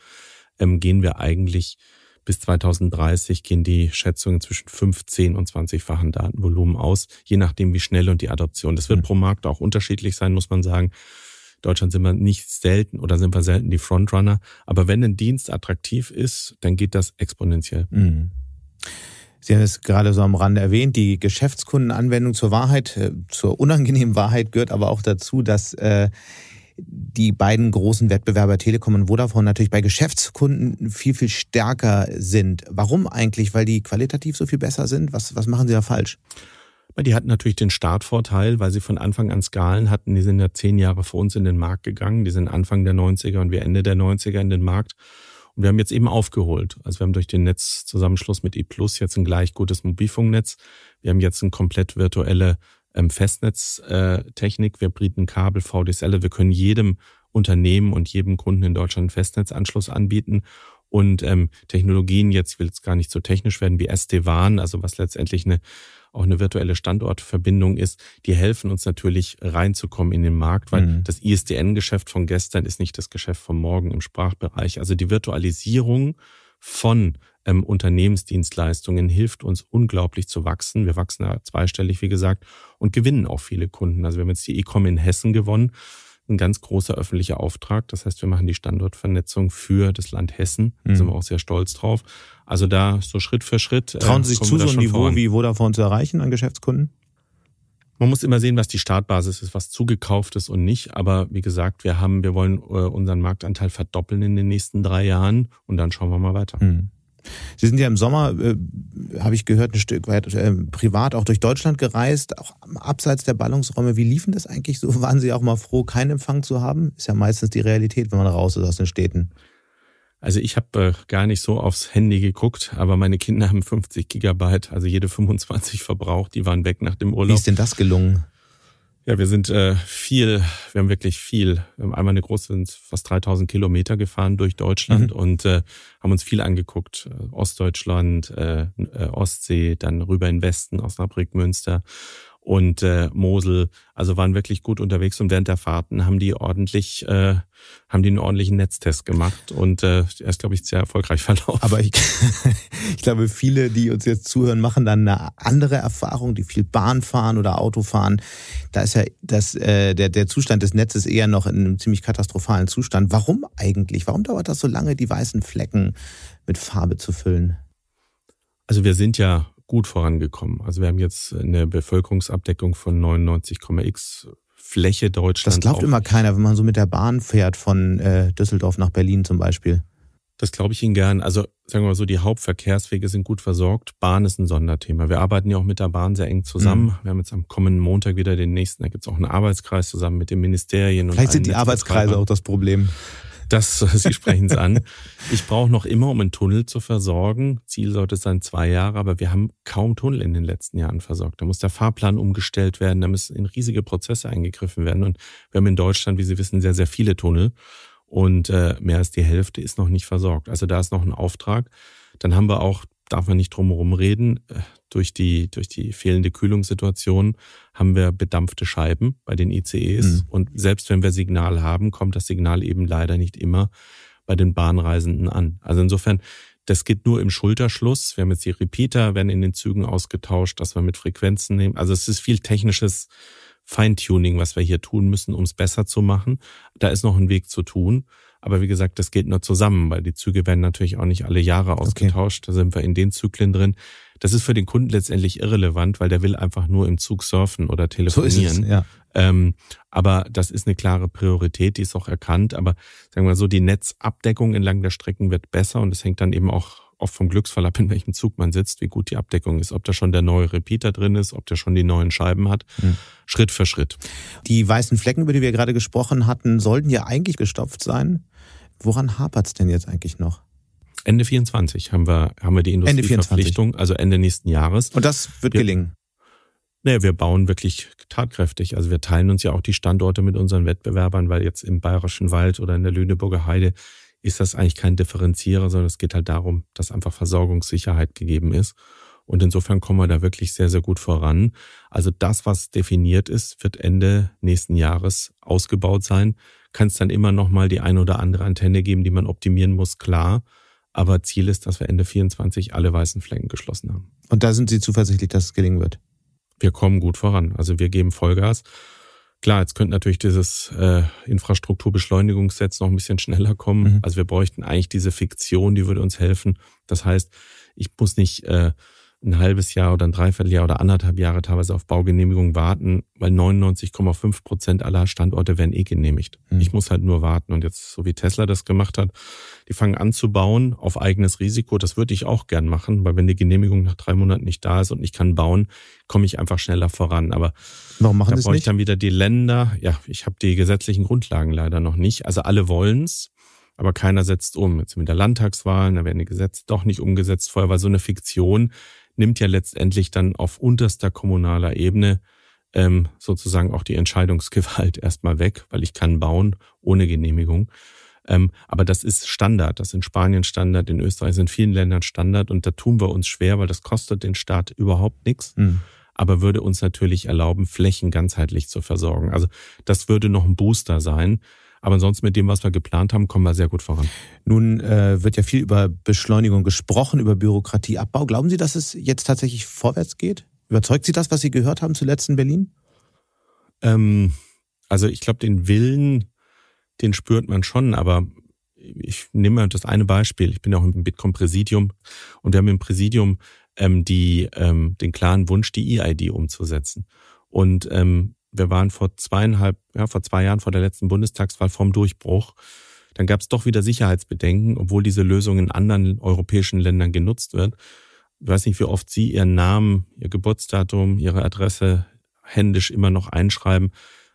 ähm, gehen wir eigentlich bis 2030 gehen die Schätzungen zwischen 15 und 20-fachen Datenvolumen aus, je nachdem wie schnell und die Adoption. Das wird mhm. pro Markt auch unterschiedlich sein, muss man sagen. Deutschland sind wir nicht selten oder sind wir selten die Frontrunner. Aber wenn ein Dienst attraktiv ist, dann geht das exponentiell. Mhm. Sie haben es gerade so am Rande erwähnt, die Geschäftskundenanwendung zur Wahrheit, äh, zur unangenehmen Wahrheit gehört aber auch dazu, dass äh, die beiden großen Wettbewerber Telekom und Vodafone natürlich bei Geschäftskunden viel, viel stärker sind. Warum eigentlich? Weil die qualitativ so viel besser sind? Was, was machen sie da falsch? Weil die hatten natürlich den Startvorteil, weil sie von Anfang an Skalen hatten. Die sind ja zehn Jahre vor uns in den Markt gegangen. Die sind Anfang der 90er und wir Ende der 90er in den Markt. Und wir haben jetzt eben aufgeholt. Also wir haben durch den Netzzusammenschluss mit ePlus jetzt ein gleich gutes Mobilfunknetz. Wir haben jetzt eine komplett virtuelle ähm, Festnetztechnik. Wir bieten Kabel, VDSL. Wir können jedem Unternehmen und jedem Kunden in Deutschland einen Festnetzanschluss anbieten. Und ähm, Technologien, jetzt will es gar nicht so technisch werden wie SD-WAN, also was letztendlich eine auch eine virtuelle Standortverbindung ist, die helfen uns natürlich reinzukommen in den Markt, weil mhm. das ISDN-Geschäft von gestern ist nicht das Geschäft von morgen im Sprachbereich. Also die Virtualisierung von ähm, Unternehmensdienstleistungen hilft uns unglaublich zu wachsen. Wir wachsen da zweistellig, wie gesagt, und gewinnen auch viele Kunden. Also wir haben jetzt die Ecom in Hessen gewonnen ein ganz großer öffentlicher Auftrag. Das heißt, wir machen die Standortvernetzung für das Land Hessen. Da mhm. sind wir auch sehr stolz drauf. Also da so Schritt für Schritt. Äh, Trauen Sie sich zu, so ein Niveau voran. wie Vodafone zu erreichen an Geschäftskunden? Man muss immer sehen, was die Startbasis ist, was zugekauft ist und nicht. Aber wie gesagt, wir haben, wir wollen äh, unseren Marktanteil verdoppeln in den nächsten drei Jahren und dann schauen wir mal weiter. Mhm. Sie sind ja im Sommer, äh, habe ich gehört, ein Stück weit äh, privat auch durch Deutschland gereist, auch abseits der Ballungsräume. Wie liefen das eigentlich so? (laughs) Waren Sie auch mal froh, keinen Empfang zu haben? Ist ja meistens die Realität, wenn man raus ist aus den Städten. Also ich habe äh, gar nicht so aufs Handy geguckt, aber meine Kinder haben 50 Gigabyte, also jede 25 verbraucht. Die waren weg nach dem Urlaub. Wie ist denn das gelungen? Ja, wir sind äh, viel, wir haben wirklich viel. Wir haben einmal eine große, sind fast 3000 Kilometer gefahren durch Deutschland mhm. und äh, haben uns viel angeguckt. Äh, Ostdeutschland, äh, äh, Ostsee, dann rüber in Westen, Osnabrück, Münster und äh, Mosel, also waren wirklich gut unterwegs und während der Fahrten haben die ordentlich, äh, haben die einen ordentlichen Netztest gemacht und äh, er ist, glaube ich, sehr erfolgreich (laughs) verlaufen. Aber ich, (laughs) ich glaube, viele, die uns jetzt zuhören, machen dann eine andere Erfahrung, die viel Bahn fahren oder Auto fahren. Da ist ja das, äh, der, der Zustand des Netzes eher noch in einem ziemlich katastrophalen Zustand. Warum eigentlich? Warum dauert das so lange, die weißen Flecken mit Farbe zu füllen? Also wir sind ja gut vorangekommen. Also wir haben jetzt eine Bevölkerungsabdeckung von 99,x Fläche Deutschlands. Das glaubt immer keiner, wenn man so mit der Bahn fährt von äh, Düsseldorf nach Berlin zum Beispiel. Das glaube ich Ihnen gern. Also sagen wir mal so, die Hauptverkehrswege sind gut versorgt. Bahn ist ein Sonderthema. Wir arbeiten ja auch mit der Bahn sehr eng zusammen. Mhm. Wir haben jetzt am kommenden Montag wieder den nächsten. Da gibt es auch einen Arbeitskreis zusammen mit den Ministerien. Vielleicht sind die Arbeitskreise auch das Problem. Das, (laughs) Sie sprechen es an. Ich brauche noch immer, um einen Tunnel zu versorgen. Ziel sollte sein zwei Jahre, aber wir haben kaum Tunnel in den letzten Jahren versorgt. Da muss der Fahrplan umgestellt werden, da müssen in riesige Prozesse eingegriffen werden. Und wir haben in Deutschland, wie Sie wissen, sehr, sehr viele Tunnel. Und äh, mehr als die Hälfte ist noch nicht versorgt. Also da ist noch ein Auftrag. Dann haben wir auch darf man nicht drumherum reden. Äh, durch die, durch die fehlende Kühlungssituation haben wir bedampfte Scheiben bei den ICEs. Mhm. Und selbst wenn wir Signal haben, kommt das Signal eben leider nicht immer bei den Bahnreisenden an. Also insofern, Das geht nur im Schulterschluss. Wir haben jetzt die Repeater, werden in den Zügen ausgetauscht, dass wir mit Frequenzen nehmen. Also es ist viel technisches Feintuning, was wir hier tun müssen, um es besser zu machen. Da ist noch ein Weg zu tun. Aber wie gesagt, das geht nur zusammen, weil die Züge werden natürlich auch nicht alle Jahre ausgetauscht. Okay. Da sind wir in den Zyklen drin. Das ist für den Kunden letztendlich irrelevant, weil der will einfach nur im Zug surfen oder telefonieren. So es, ja. ähm, aber das ist eine klare Priorität, die ist auch erkannt. Aber sagen wir so, die Netzabdeckung entlang der Strecken wird besser und es hängt dann eben auch oft vom Glücksfall ab, in welchem Zug man sitzt, wie gut die Abdeckung ist, ob da schon der neue Repeater drin ist, ob der schon die neuen Scheiben hat. Mhm. Schritt für Schritt. Die weißen Flecken, über die wir gerade gesprochen hatten, sollten ja eigentlich gestopft sein. Woran hapert es denn jetzt eigentlich noch? Ende 24 haben wir, haben wir die Industrieverpflichtung, also Ende nächsten Jahres. Und das wird wir, gelingen? Naja, wir bauen wirklich tatkräftig. Also wir teilen uns ja auch die Standorte mit unseren Wettbewerbern, weil jetzt im Bayerischen Wald oder in der Lüneburger Heide ist das eigentlich kein Differenzierer, sondern es geht halt darum, dass einfach Versorgungssicherheit gegeben ist. Und insofern kommen wir da wirklich sehr, sehr gut voran. Also das, was definiert ist, wird Ende nächsten Jahres ausgebaut sein. Kann es dann immer noch mal die ein oder andere Antenne geben, die man optimieren muss, klar. Aber Ziel ist, dass wir Ende 24 alle weißen Flecken geschlossen haben. Und da sind Sie zuversichtlich, dass es gelingen wird? Wir kommen gut voran. Also wir geben Vollgas. Klar, jetzt könnte natürlich dieses äh, Infrastrukturbeschleunigungsgesetz noch ein bisschen schneller kommen. Mhm. Also wir bräuchten eigentlich diese Fiktion, die würde uns helfen. Das heißt, ich muss nicht äh, ein halbes Jahr oder ein Dreivierteljahr oder anderthalb Jahre teilweise auf Baugenehmigung warten, weil 99,5 Prozent aller Standorte werden eh genehmigt. Mhm. Ich muss halt nur warten. Und jetzt, so wie Tesla das gemacht hat, die fangen an zu bauen auf eigenes Risiko. Das würde ich auch gern machen, weil wenn die Genehmigung nach drei Monaten nicht da ist und ich kann bauen, komme ich einfach schneller voran. Aber warum machen da brauche ich dann wieder die Länder. Ja, ich habe die gesetzlichen Grundlagen leider noch nicht. Also alle wollen's aber keiner setzt um. Jetzt mit der Landtagswahlen, da werden die Gesetze doch nicht umgesetzt. Vorher war so eine Fiktion, nimmt ja letztendlich dann auf unterster kommunaler Ebene ähm, sozusagen auch die Entscheidungsgewalt (laughs) erstmal weg, weil ich kann bauen ohne Genehmigung. Ähm, aber das ist Standard. Das ist in Spanien Standard, in Österreich ist in vielen Ländern Standard und da tun wir uns schwer, weil das kostet den Staat überhaupt nichts. Mhm. Aber würde uns natürlich erlauben, Flächen ganzheitlich zu versorgen. Also das würde noch ein Booster sein. Aber ansonsten mit dem, was wir geplant haben, kommen wir sehr gut voran. Nun äh, wird ja viel über Beschleunigung gesprochen, über Bürokratieabbau. Glauben Sie, dass es jetzt tatsächlich vorwärts geht? Überzeugt Sie das, was Sie gehört haben zuletzt in Berlin? Ähm, also ich glaube, den Willen, den spürt man schon, aber ich nehme mal das eine Beispiel. Ich bin ja auch im Bitkom-Präsidium und wir haben im Präsidium ähm, die, ähm, den klaren Wunsch, die EID umzusetzen. Und ähm, wir waren vor zweieinhalb, ja, vor zwei Jahren vor der letzten Bundestagswahl vorm Durchbruch. Dann gab es doch wieder Sicherheitsbedenken, obwohl diese Lösung in anderen europäischen Ländern genutzt wird. Ich weiß nicht, wie oft Sie Ihren Namen, Ihr Geburtsdatum, Ihre Adresse händisch immer noch einschreiben.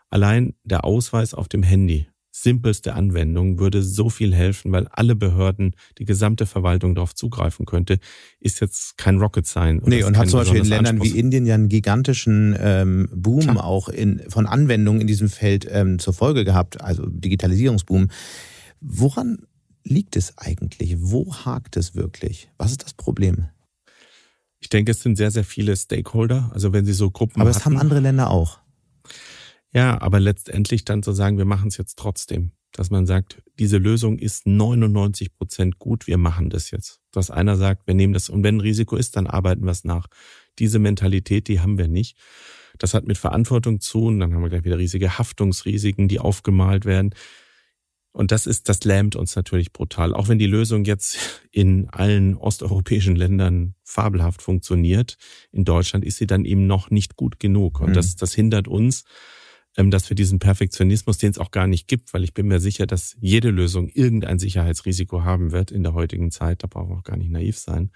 Allein der Ausweis auf dem Handy simpelste Anwendung würde so viel helfen, weil alle Behörden, die gesamte Verwaltung darauf zugreifen könnte, ist jetzt kein Rocket Science. Nee, und hat zum Beispiel in Ländern Anspruch. wie Indien ja einen gigantischen ähm, Boom Klar. auch in, von Anwendungen in diesem Feld ähm, zur Folge gehabt, also Digitalisierungsboom. Woran liegt es eigentlich? Wo hakt es wirklich? Was ist das Problem? Ich denke, es sind sehr, sehr viele Stakeholder. Also wenn Sie so Gruppen. Aber es haben andere Länder auch. Ja, aber letztendlich dann zu sagen, wir machen es jetzt trotzdem. Dass man sagt, diese Lösung ist 99 Prozent gut, wir machen das jetzt. Dass einer sagt, wir nehmen das und wenn ein Risiko ist, dann arbeiten wir es nach. Diese Mentalität, die haben wir nicht. Das hat mit Verantwortung zu und dann haben wir gleich wieder riesige Haftungsrisiken, die aufgemalt werden. Und das ist, das lähmt uns natürlich brutal. Auch wenn die Lösung jetzt in allen osteuropäischen Ländern fabelhaft funktioniert, in Deutschland ist sie dann eben noch nicht gut genug. Und mhm. das, das hindert uns, dass wir diesen Perfektionismus, den es auch gar nicht gibt, weil ich bin mir sicher, dass jede Lösung irgendein Sicherheitsrisiko haben wird in der heutigen Zeit. Da brauchen wir auch gar nicht naiv sein.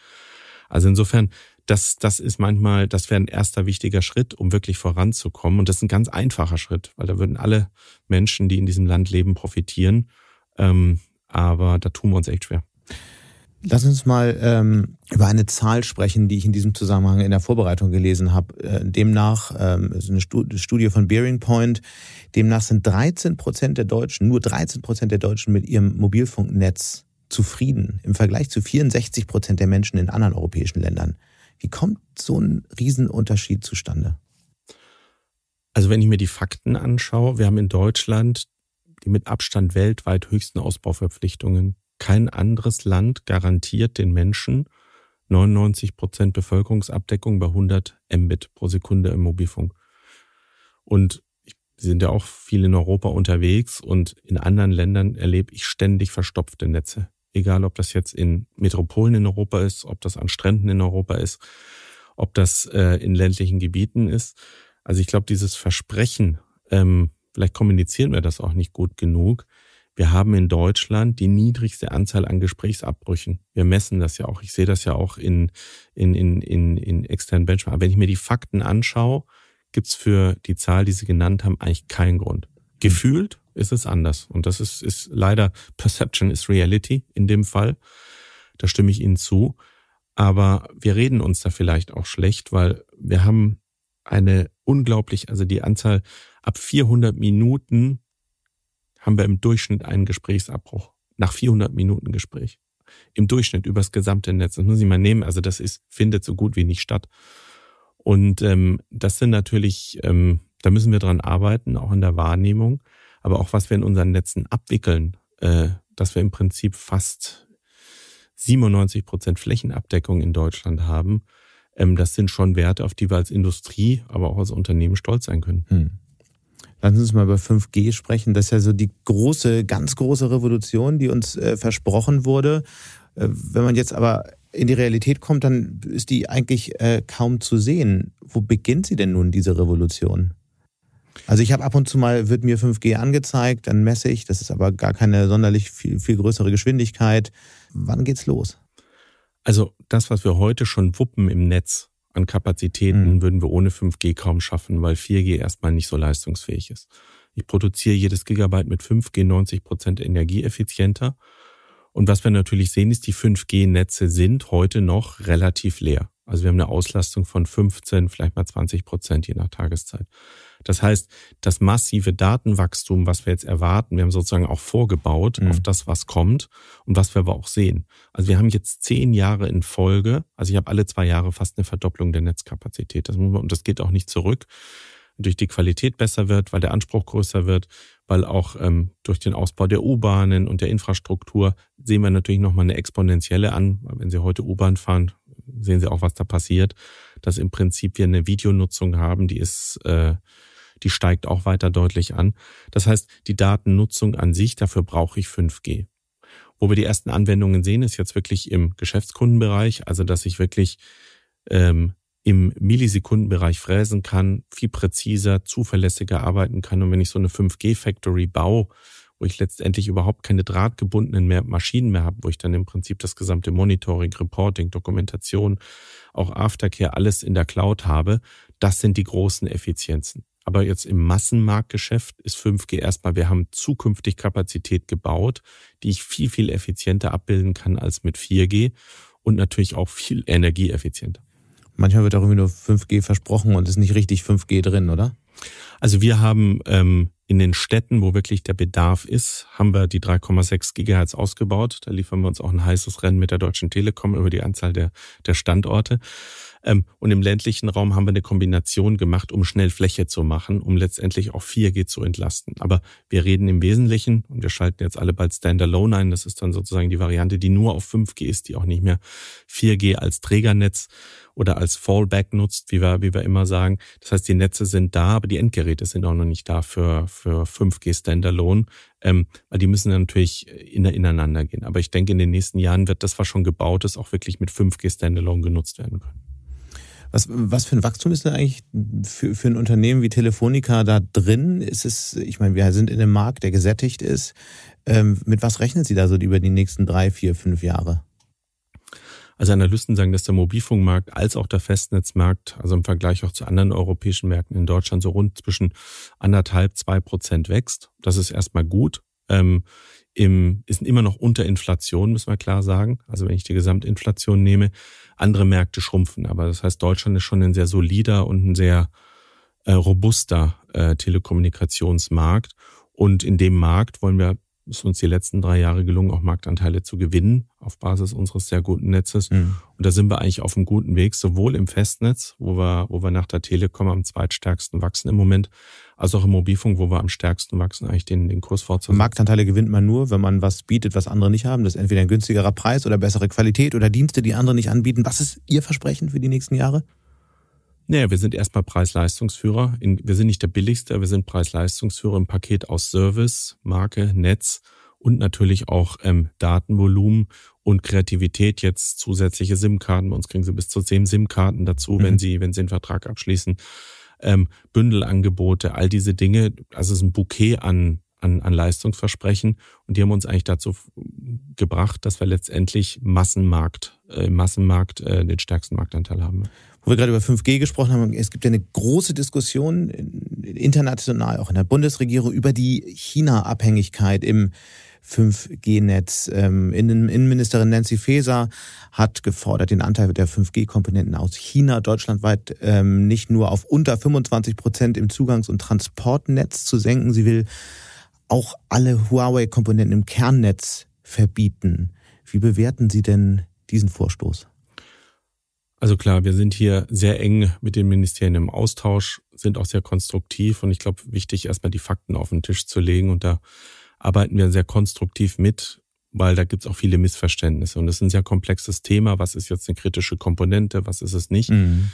Also insofern, das, das ist manchmal, das wäre ein erster wichtiger Schritt, um wirklich voranzukommen. Und das ist ein ganz einfacher Schritt, weil da würden alle Menschen, die in diesem Land leben, profitieren. Ähm, aber da tun wir uns echt schwer. Lass uns mal ähm, über eine Zahl sprechen, die ich in diesem Zusammenhang in der Vorbereitung gelesen habe. Äh, demnach, ähm, ist eine Studie von Bearing Point, demnach sind 13 Prozent der Deutschen, nur 13 Prozent der Deutschen mit ihrem Mobilfunknetz zufrieden im Vergleich zu 64 Prozent der Menschen in anderen europäischen Ländern. Wie kommt so ein Riesenunterschied zustande? Also wenn ich mir die Fakten anschaue, wir haben in Deutschland die mit Abstand weltweit höchsten Ausbauverpflichtungen kein anderes Land garantiert den Menschen 99 Prozent Bevölkerungsabdeckung bei 100 Mbit pro Sekunde im Mobilfunk. Und sind ja auch viel in Europa unterwegs und in anderen Ländern erlebe ich ständig verstopfte Netze. Egal, ob das jetzt in Metropolen in Europa ist, ob das an Stränden in Europa ist, ob das äh, in ländlichen Gebieten ist. Also ich glaube, dieses Versprechen, ähm, vielleicht kommunizieren wir das auch nicht gut genug. Wir haben in Deutschland die niedrigste Anzahl an Gesprächsabbrüchen. Wir messen das ja auch. Ich sehe das ja auch in, in, in, in, in externen Benchmarks. Wenn ich mir die Fakten anschaue, gibt's für die Zahl, die Sie genannt haben, eigentlich keinen Grund. Gefühlt ist es anders. Und das ist, ist leider (laughs) Perception is Reality in dem Fall. Da stimme ich Ihnen zu. Aber wir reden uns da vielleicht auch schlecht, weil wir haben eine unglaublich, also die Anzahl ab 400 Minuten haben wir im Durchschnitt einen Gesprächsabbruch. Nach 400 Minuten Gespräch. Im Durchschnitt übers gesamte Netz. Das muss ich mal nehmen. Also das ist, findet so gut wie nicht statt. Und ähm, das sind natürlich, ähm, da müssen wir dran arbeiten, auch in der Wahrnehmung. Aber auch was wir in unseren Netzen abwickeln, äh, dass wir im Prinzip fast 97 Prozent Flächenabdeckung in Deutschland haben, ähm, das sind schon Werte, auf die wir als Industrie, aber auch als Unternehmen stolz sein können. Hm. Lassen Sie uns mal über 5G sprechen. Das ist ja so die große, ganz große Revolution, die uns äh, versprochen wurde. Äh, wenn man jetzt aber in die Realität kommt, dann ist die eigentlich äh, kaum zu sehen. Wo beginnt sie denn nun, diese Revolution? Also ich habe ab und zu mal, wird mir 5G angezeigt, dann messe ich, das ist aber gar keine sonderlich viel, viel größere Geschwindigkeit. Wann geht's los? Also das, was wir heute schon wuppen im Netz an Kapazitäten, mhm. würden wir ohne 5G kaum schaffen, weil 4G erstmal nicht so leistungsfähig ist. Ich produziere jedes Gigabyte mit 5G 90 Prozent energieeffizienter. Und was wir natürlich sehen, ist, die 5G-Netze sind heute noch relativ leer. Also wir haben eine Auslastung von 15, vielleicht mal 20 Prozent je nach Tageszeit. Das heißt, das massive Datenwachstum, was wir jetzt erwarten, wir haben sozusagen auch vorgebaut mhm. auf das, was kommt und was wir aber auch sehen. Also wir haben jetzt zehn Jahre in Folge, also ich habe alle zwei Jahre fast eine Verdopplung der Netzkapazität. Das muss man, und das geht auch nicht zurück durch die Qualität besser wird, weil der Anspruch größer wird, weil auch ähm, durch den Ausbau der U-Bahnen und der Infrastruktur sehen wir natürlich nochmal eine exponentielle an. Wenn Sie heute U-Bahn fahren, sehen Sie auch, was da passiert, dass im Prinzip wir eine Videonutzung haben, die ist, äh, die steigt auch weiter deutlich an. Das heißt, die Datennutzung an sich, dafür brauche ich 5G. Wo wir die ersten Anwendungen sehen, ist jetzt wirklich im Geschäftskundenbereich, also dass ich wirklich ähm, im Millisekundenbereich fräsen kann, viel präziser, zuverlässiger arbeiten kann. Und wenn ich so eine 5G-Factory baue, wo ich letztendlich überhaupt keine drahtgebundenen mehr Maschinen mehr habe, wo ich dann im Prinzip das gesamte Monitoring, Reporting, Dokumentation, auch Aftercare alles in der Cloud habe, das sind die großen Effizienzen. Aber jetzt im Massenmarktgeschäft ist 5G erstmal, wir haben zukünftig Kapazität gebaut, die ich viel, viel effizienter abbilden kann als mit 4G und natürlich auch viel energieeffizienter. Manchmal wird darüber nur 5G versprochen und ist nicht richtig 5G drin, oder? Also wir haben ähm, in den Städten, wo wirklich der Bedarf ist, haben wir die 3,6 Gigahertz ausgebaut. Da liefern wir uns auch ein heißes Rennen mit der Deutschen Telekom über die Anzahl der, der Standorte. Ähm, und im ländlichen Raum haben wir eine Kombination gemacht, um schnell Fläche zu machen, um letztendlich auch 4G zu entlasten. Aber wir reden im Wesentlichen, und wir schalten jetzt alle bald Standalone ein, das ist dann sozusagen die Variante, die nur auf 5G ist, die auch nicht mehr 4G als Trägernetz oder als Fallback nutzt, wie wir, wie wir immer sagen. Das heißt, die Netze sind da, aber die Endgeräte sind auch noch nicht da für, für 5G Standalone, ähm, weil die müssen natürlich ineinander gehen. Aber ich denke, in den nächsten Jahren wird das, was schon gebaut ist, auch wirklich mit 5G Standalone genutzt werden können. Was, was für ein Wachstum ist denn eigentlich für, für ein Unternehmen wie Telefonica da drin? Ist es, ich meine, wir sind in einem Markt, der gesättigt ist. Ähm, mit was rechnen Sie da so über die nächsten drei, vier, fünf Jahre? Also Analysten sagen, dass der Mobilfunkmarkt als auch der Festnetzmarkt, also im Vergleich auch zu anderen europäischen Märkten in Deutschland so rund zwischen anderthalb, zwei Prozent wächst. Das ist erstmal gut. Ähm, im, ist immer noch unter Inflation, müssen wir klar sagen. Also wenn ich die Gesamtinflation nehme, andere Märkte schrumpfen. Aber das heißt, Deutschland ist schon ein sehr solider und ein sehr äh, robuster äh, Telekommunikationsmarkt. Und in dem Markt wollen wir, ist uns die letzten drei Jahre gelungen, auch Marktanteile zu gewinnen auf Basis unseres sehr guten Netzes. Mhm. Und da sind wir eigentlich auf einem guten Weg, sowohl im Festnetz, wo wir, wo wir nach der Telekom am zweitstärksten wachsen im Moment, als auch im Mobilfunk, wo wir am stärksten wachsen, eigentlich den, den Kurs fortzusetzen. Marktanteile gewinnt man nur, wenn man was bietet, was andere nicht haben. Das ist entweder ein günstigerer Preis oder bessere Qualität oder Dienste, die andere nicht anbieten. Was ist Ihr Versprechen für die nächsten Jahre? Naja, wir sind erstmal Preis-Leistungsführer. Wir sind nicht der billigste, wir sind Preis-Leistungsführer im Paket aus Service, Marke, Netz und natürlich auch ähm, Datenvolumen und Kreativität. Jetzt zusätzliche SIM-Karten. Bei uns kriegen Sie bis zu zehn SIM-Karten dazu, mhm. wenn Sie, wenn Sie einen Vertrag abschließen. Ähm, Bündelangebote, all diese Dinge. Also es ist ein Bouquet an, an, an Leistungsversprechen. Und die haben uns eigentlich dazu gebracht, dass wir letztendlich Massenmarkt, äh, Massenmarkt äh, den stärksten Marktanteil haben wo wir gerade über 5G gesprochen haben, es gibt ja eine große Diskussion international, auch in der Bundesregierung, über die China-Abhängigkeit im 5G-Netz. Ähm, Innenministerin Nancy Faeser hat gefordert, den Anteil der 5G-Komponenten aus China deutschlandweit ähm, nicht nur auf unter 25 Prozent im Zugangs- und Transportnetz zu senken. Sie will auch alle Huawei-Komponenten im Kernnetz verbieten. Wie bewerten Sie denn diesen Vorstoß? Also klar, wir sind hier sehr eng mit den Ministerien im Austausch, sind auch sehr konstruktiv und ich glaube, wichtig erstmal die Fakten auf den Tisch zu legen und da arbeiten wir sehr konstruktiv mit, weil da gibt es auch viele Missverständnisse und es ist ein sehr komplexes Thema. Was ist jetzt eine kritische Komponente, was ist es nicht? Mhm.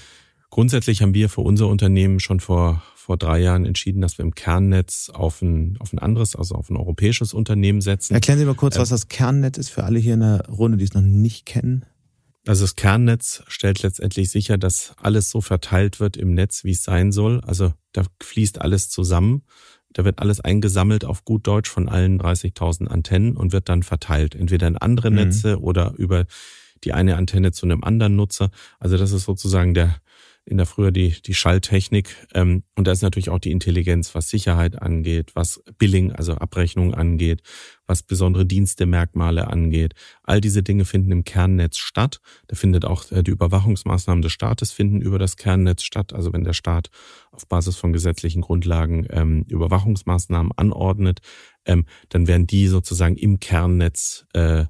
Grundsätzlich haben wir für unser Unternehmen schon vor, vor drei Jahren entschieden, dass wir im Kernnetz auf ein, auf ein anderes, also auf ein europäisches Unternehmen setzen. Erklären Sie mal kurz, was das Kernnetz ist für alle hier in der Runde, die es noch nicht kennen. Also das Kernnetz stellt letztendlich sicher, dass alles so verteilt wird im Netz, wie es sein soll. Also da fließt alles zusammen. Da wird alles eingesammelt auf gut Deutsch von allen 30.000 Antennen und wird dann verteilt. Entweder in andere mhm. Netze oder über die eine Antenne zu einem anderen Nutzer. Also das ist sozusagen der, in der früher die, die Schalltechnik. Ähm, und da ist natürlich auch die Intelligenz, was Sicherheit angeht, was Billing, also Abrechnung angeht, was besondere Dienstemerkmale angeht. All diese Dinge finden im Kernnetz statt. Da findet auch äh, die Überwachungsmaßnahmen des Staates finden über das Kernnetz statt. Also wenn der Staat auf Basis von gesetzlichen Grundlagen ähm, Überwachungsmaßnahmen anordnet, ähm, dann werden die sozusagen im Kernnetz äh,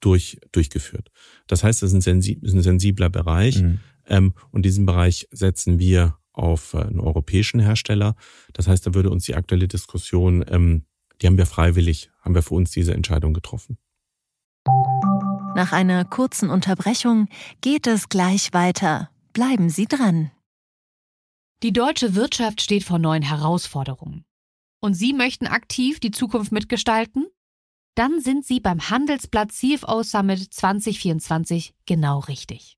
durch, durchgeführt. Das heißt, es ist ein, sensibler Bereich. Mhm. Ähm, und diesen Bereich setzen wir auf äh, einen europäischen Hersteller. Das heißt, da würde uns die aktuelle Diskussion, ähm, die haben wir freiwillig, haben wir für uns diese Entscheidung getroffen. Nach einer kurzen Unterbrechung geht es gleich weiter. Bleiben Sie dran. Die deutsche Wirtschaft steht vor neuen Herausforderungen. Und Sie möchten aktiv die Zukunft mitgestalten? Dann sind Sie beim Handelsblatt CFO Summit 2024 genau richtig.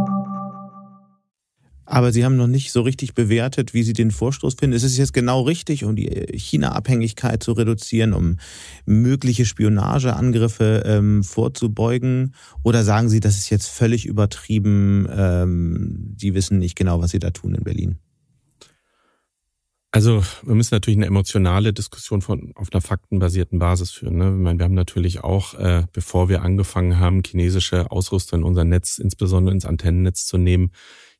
Aber Sie haben noch nicht so richtig bewertet, wie Sie den Vorstoß finden. Ist es jetzt genau richtig, um die China-Abhängigkeit zu reduzieren, um mögliche Spionageangriffe ähm, vorzubeugen? Oder sagen Sie, das ist jetzt völlig übertrieben? Ähm, die wissen nicht genau, was Sie da tun in Berlin. Also wir müssen natürlich eine emotionale Diskussion von auf einer faktenbasierten Basis führen. Ne? Ich meine, wir haben natürlich auch, äh, bevor wir angefangen haben, chinesische Ausrüster in unser Netz, insbesondere ins Antennennetz zu nehmen,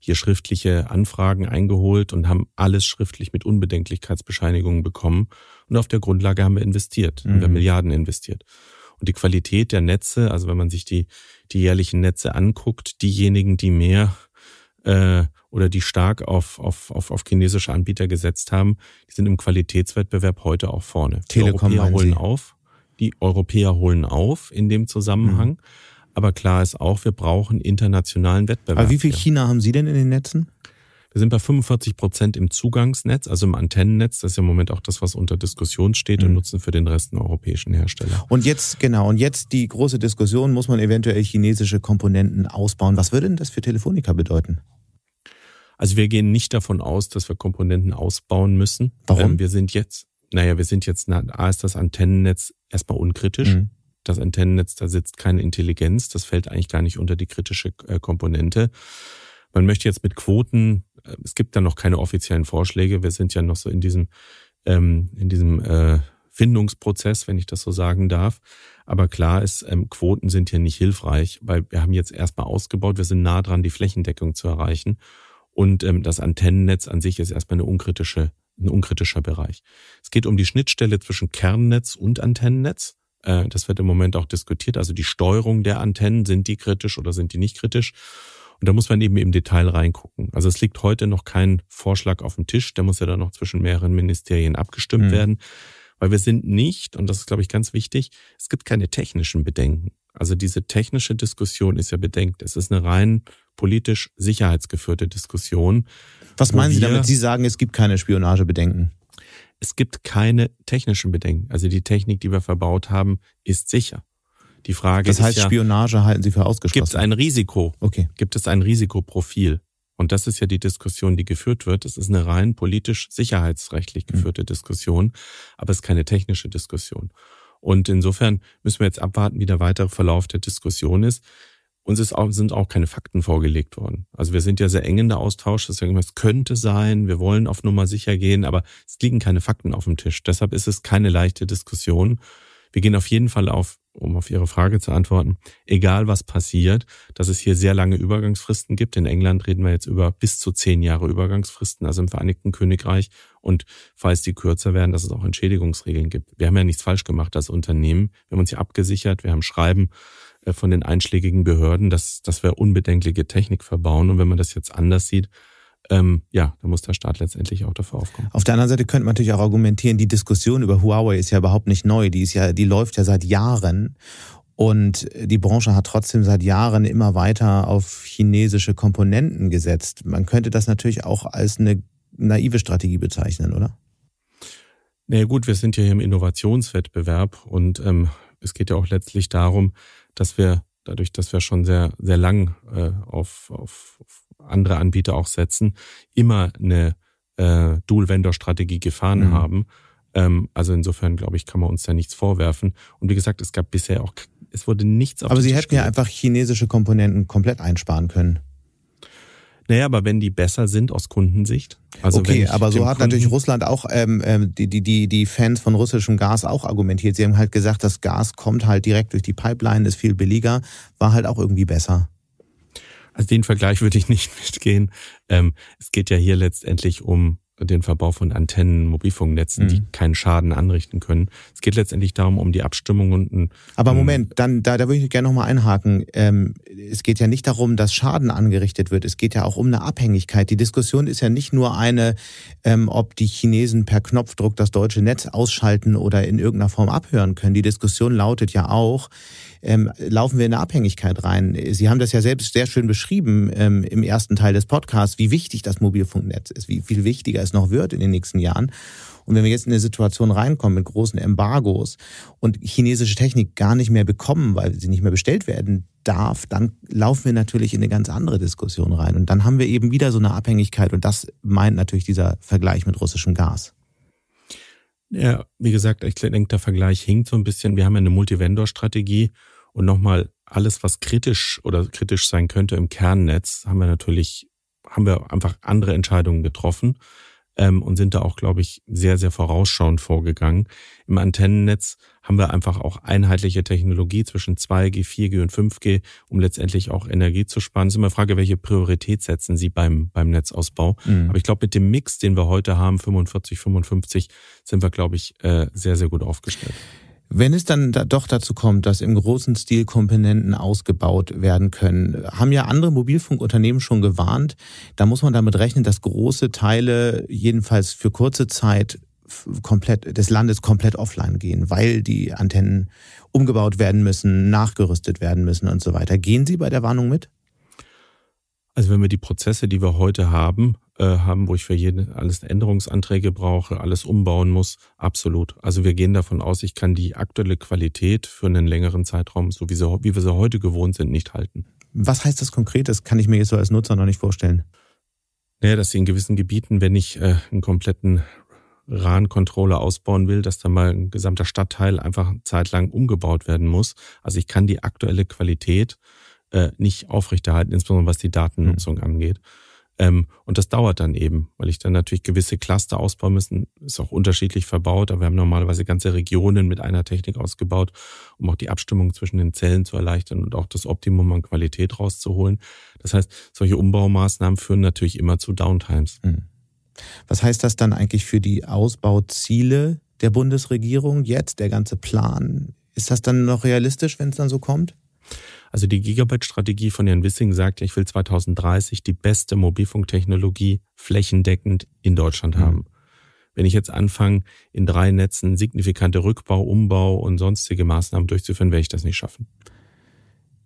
hier schriftliche Anfragen eingeholt und haben alles schriftlich mit Unbedenklichkeitsbescheinigungen bekommen. Und auf der Grundlage haben wir investiert, mhm. haben wir mhm. Milliarden investiert. Und die Qualität der Netze, also wenn man sich die, die jährlichen Netze anguckt, diejenigen, die mehr äh, oder die stark auf, auf, auf, auf chinesische Anbieter gesetzt haben, die sind im Qualitätswettbewerb heute auch vorne. Telekom die Europäer holen auf. Die Europäer holen auf in dem Zusammenhang. Mhm. Aber klar ist auch, wir brauchen internationalen Wettbewerb. Aber wie viel China haben Sie denn in den Netzen? Wir sind bei 45 Prozent im Zugangsnetz, also im Antennennetz. Das ist im Moment auch das, was unter Diskussion steht mhm. und nutzen für den Rest einen europäischen Hersteller. Und jetzt, genau, und jetzt die große Diskussion, muss man eventuell chinesische Komponenten ausbauen? Was würde denn das für Telefonica bedeuten? Also wir gehen nicht davon aus, dass wir Komponenten ausbauen müssen. Warum? Ähm, wir sind jetzt, naja, wir sind jetzt, A ist das Antennennetz erstmal unkritisch. Mhm das Antennennetz, da sitzt keine Intelligenz, das fällt eigentlich gar nicht unter die kritische äh, Komponente. Man möchte jetzt mit Quoten, äh, es gibt da noch keine offiziellen Vorschläge, wir sind ja noch so in diesem, ähm, in diesem äh, Findungsprozess, wenn ich das so sagen darf. Aber klar ist, ähm, Quoten sind hier nicht hilfreich, weil wir haben jetzt erstmal ausgebaut, wir sind nah dran, die Flächendeckung zu erreichen. Und ähm, das Antennennetz an sich ist erstmal eine unkritische, ein unkritischer Bereich. Es geht um die Schnittstelle zwischen Kernnetz und Antennennetz. Äh, das wird im Moment auch diskutiert. Also die Steuerung der Antennen, sind die kritisch oder sind die nicht kritisch? Und da muss man eben im Detail reingucken. Also es liegt heute noch kein Vorschlag auf dem Tisch, der muss ja dann noch zwischen mehreren Ministerien abgestimmt mhm. werden. Weil wir sind nicht, und das ist, glaube ich, ganz wichtig, es gibt keine technischen Bedenken. Also diese technische Diskussion ist ja bedenkt. Es ist eine rein politisch sicherheitsgeführte Diskussion. Was meinen Sie damit? Sie sagen, es gibt keine Spionagebedenken. Es gibt keine technischen Bedenken. Also die Technik, die wir verbaut haben, ist sicher. Die Frage das heißt, ist ja, Spionage halten Sie für ausgeschlossen? Gibt es ein Risiko? Okay. Gibt es ein Risikoprofil? Und das ist ja die Diskussion, die geführt wird. Das ist eine rein politisch sicherheitsrechtlich mhm. geführte mhm. Diskussion, aber es ist keine technische Diskussion. Und insofern müssen wir jetzt abwarten, wie der weitere Verlauf der Diskussion ist. Uns auch, sind auch keine Fakten vorgelegt worden. Also wir sind ja sehr eng in der Austausch. Das es könnte sein, wir wollen auf Nummer sicher gehen, aber es liegen keine Fakten auf dem Tisch. Deshalb ist es keine leichte Diskussion. Wir gehen auf jeden Fall auf, um auf Ihre Frage zu antworten, egal was passiert, dass es hier sehr lange Übergangsfristen gibt. In England reden wir jetzt über bis zu zehn Jahre Übergangsfristen, also im Vereinigten Königreich. Und falls die kürzer werden, dass es auch Entschädigungsregeln gibt. Wir haben ja nichts falsch gemacht als Unternehmen. Wir haben uns hier abgesichert. Wir haben Schreiben von den einschlägigen Behörden, dass, dass wir unbedenkliche Technik verbauen. Und wenn man das jetzt anders sieht, ähm, ja, da muss der Staat letztendlich auch dafür aufkommen. Auf der anderen Seite könnte man natürlich auch argumentieren, die Diskussion über Huawei ist ja überhaupt nicht neu. Die ist ja, die läuft ja seit Jahren. Und die Branche hat trotzdem seit Jahren immer weiter auf chinesische Komponenten gesetzt. Man könnte das natürlich auch als eine naive Strategie bezeichnen, oder? Naja gut, wir sind ja hier im Innovationswettbewerb und ähm, es geht ja auch letztlich darum, dass wir dadurch, dass wir schon sehr, sehr lang äh, auf, auf, auf andere Anbieter auch setzen, immer eine äh, Dual-Vendor-Strategie gefahren mhm. haben. Ähm, also insofern, glaube ich, kann man uns da nichts vorwerfen. Und wie gesagt, es gab bisher auch, es wurde nichts auf Aber Sie hätten ja einfach chinesische Komponenten komplett einsparen können. Naja, aber wenn die besser sind aus Kundensicht. Also okay, aber so hat Kunden natürlich Russland auch, ähm, ähm, die, die, die, die Fans von russischem Gas auch argumentiert. Sie haben halt gesagt, das Gas kommt halt direkt durch die Pipeline, ist viel billiger, war halt auch irgendwie besser. Also den Vergleich würde ich nicht (laughs) mitgehen. Ähm, es geht ja hier letztendlich um den Verbau von Antennen, Mobilfunknetzen, mhm. die keinen Schaden anrichten können. Es geht letztendlich darum, um die Abstimmung und ein, Aber Moment, dann da, da würde ich gerne nochmal einhaken. Ähm, es geht ja nicht darum, dass Schaden angerichtet wird. Es geht ja auch um eine Abhängigkeit. Die Diskussion ist ja nicht nur eine, ähm, ob die Chinesen per Knopfdruck das deutsche Netz ausschalten oder in irgendeiner Form abhören können. Die Diskussion lautet ja auch, ähm, laufen wir in eine Abhängigkeit rein. Sie haben das ja selbst sehr schön beschrieben ähm, im ersten Teil des Podcasts, wie wichtig das Mobilfunknetz ist, wie viel wichtiger es noch wird in den nächsten Jahren. Und wenn wir jetzt in eine Situation reinkommen mit großen Embargos und chinesische Technik gar nicht mehr bekommen, weil sie nicht mehr bestellt werden darf, dann laufen wir natürlich in eine ganz andere Diskussion rein. Und dann haben wir eben wieder so eine Abhängigkeit. Und das meint natürlich dieser Vergleich mit russischem Gas. Ja, wie gesagt, ich denke, der Vergleich hinkt so ein bisschen. Wir haben ja eine Multivendor-Strategie und nochmal alles, was kritisch oder kritisch sein könnte im Kernnetz, haben wir natürlich, haben wir einfach andere Entscheidungen getroffen ähm, und sind da auch, glaube ich, sehr, sehr vorausschauend vorgegangen. Im Antennennetz haben wir einfach auch einheitliche Technologie zwischen 2G, 4G und 5G, um letztendlich auch Energie zu sparen. Es ist immer eine Frage, welche Priorität setzen Sie beim, beim Netzausbau. Mhm. Aber ich glaube, mit dem Mix, den wir heute haben, 45, 55, sind wir, glaube ich, äh, sehr, sehr gut aufgestellt. Wenn es dann da doch dazu kommt, dass im großen Stil Komponenten ausgebaut werden können, haben ja andere Mobilfunkunternehmen schon gewarnt. Da muss man damit rechnen, dass große Teile jedenfalls für kurze Zeit komplett des Landes komplett offline gehen, weil die Antennen umgebaut werden müssen, nachgerüstet werden müssen und so weiter. Gehen Sie bei der Warnung mit? Also wenn wir die Prozesse, die wir heute haben, äh, haben, wo ich für jeden alles Änderungsanträge brauche, alles umbauen muss, absolut. Also wir gehen davon aus, ich kann die aktuelle Qualität für einen längeren Zeitraum, so wie, sie, wie wir sie heute gewohnt sind, nicht halten. Was heißt das konkret? Das kann ich mir jetzt so als Nutzer noch nicht vorstellen. Naja, dass in gewissen Gebieten, wenn ich äh, einen kompletten RAN-Controller ausbauen will, dass da mal ein gesamter Stadtteil einfach zeitlang umgebaut werden muss. Also ich kann die aktuelle Qualität äh, nicht aufrechterhalten, insbesondere was die Datennutzung mhm. angeht. Ähm, und das dauert dann eben, weil ich dann natürlich gewisse Cluster ausbauen müssen. Ist auch unterschiedlich verbaut, aber wir haben normalerweise ganze Regionen mit einer Technik ausgebaut, um auch die Abstimmung zwischen den Zellen zu erleichtern und auch das Optimum an Qualität rauszuholen. Das heißt, solche Umbaumaßnahmen führen natürlich immer zu Downtimes. Mhm. Was heißt das dann eigentlich für die Ausbauziele der Bundesregierung jetzt, der ganze Plan? Ist das dann noch realistisch, wenn es dann so kommt? Also die Gigabyte-Strategie von Herrn Wissing sagt, ich will 2030 die beste Mobilfunktechnologie flächendeckend in Deutschland mhm. haben. Wenn ich jetzt anfange, in drei Netzen signifikante Rückbau, Umbau und sonstige Maßnahmen durchzuführen, werde ich das nicht schaffen.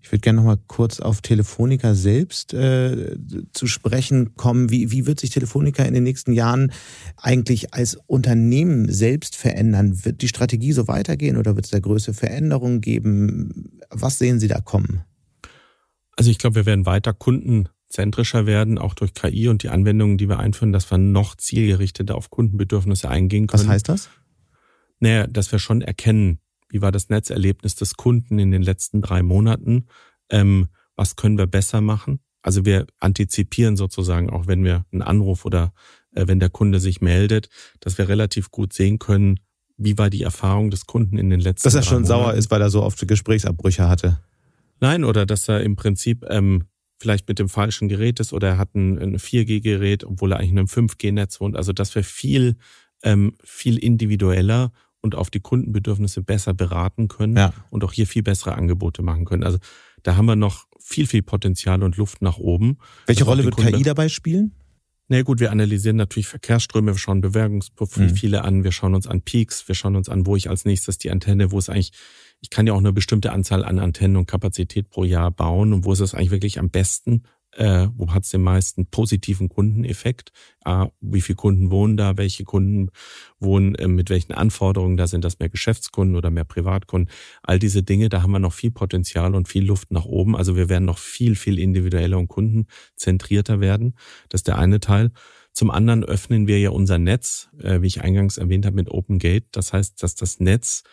Ich würde gerne noch mal kurz auf Telefonica selbst äh, zu sprechen kommen. Wie, wie wird sich Telefonica in den nächsten Jahren eigentlich als Unternehmen selbst verändern? Wird die Strategie so weitergehen oder wird es da größere Veränderungen geben? Was sehen Sie da kommen? Also ich glaube, wir werden weiter kundenzentrischer werden, auch durch KI und die Anwendungen, die wir einführen, dass wir noch zielgerichteter auf Kundenbedürfnisse eingehen können. Was heißt das? Naja, dass wir schon erkennen, wie war das Netzerlebnis des Kunden in den letzten drei Monaten, ähm, was können wir besser machen. Also wir antizipieren sozusagen, auch wenn wir einen Anruf oder äh, wenn der Kunde sich meldet, dass wir relativ gut sehen können, wie war die Erfahrung des Kunden in den letzten Dass er schon Monaten. sauer ist, weil er so oft Gesprächsabbrüche hatte. Nein, oder dass er im Prinzip ähm, vielleicht mit dem falschen Gerät ist oder er hat ein, ein 4G-Gerät, obwohl er eigentlich in einem 5G-Netz wohnt. Also dass wir viel, ähm, viel individueller und auf die Kundenbedürfnisse besser beraten können ja. und auch hier viel bessere Angebote machen können. Also da haben wir noch viel, viel Potenzial und Luft nach oben. Welche Rolle wird Kunde KI dabei spielen? Na gut, wir analysieren natürlich Verkehrsströme, wir schauen Bewerbungsprofile mhm. an, wir schauen uns an Peaks, wir schauen uns an, wo ich als nächstes die Antenne, wo es eigentlich, ich kann ja auch eine bestimmte Anzahl an Antennen und Kapazität pro Jahr bauen und wo ist es eigentlich wirklich am besten äh, wo hat es den meisten positiven Kundeneffekt? Ah, wie viele Kunden wohnen da? Welche Kunden wohnen äh, mit welchen Anforderungen? Da sind das mehr Geschäftskunden oder mehr Privatkunden? All diese Dinge, da haben wir noch viel Potenzial und viel Luft nach oben. Also wir werden noch viel, viel individueller und kundenzentrierter werden. Das ist der eine Teil. Zum anderen öffnen wir ja unser Netz, äh, wie ich eingangs erwähnt habe, mit Open Gate. Das heißt, dass das Netz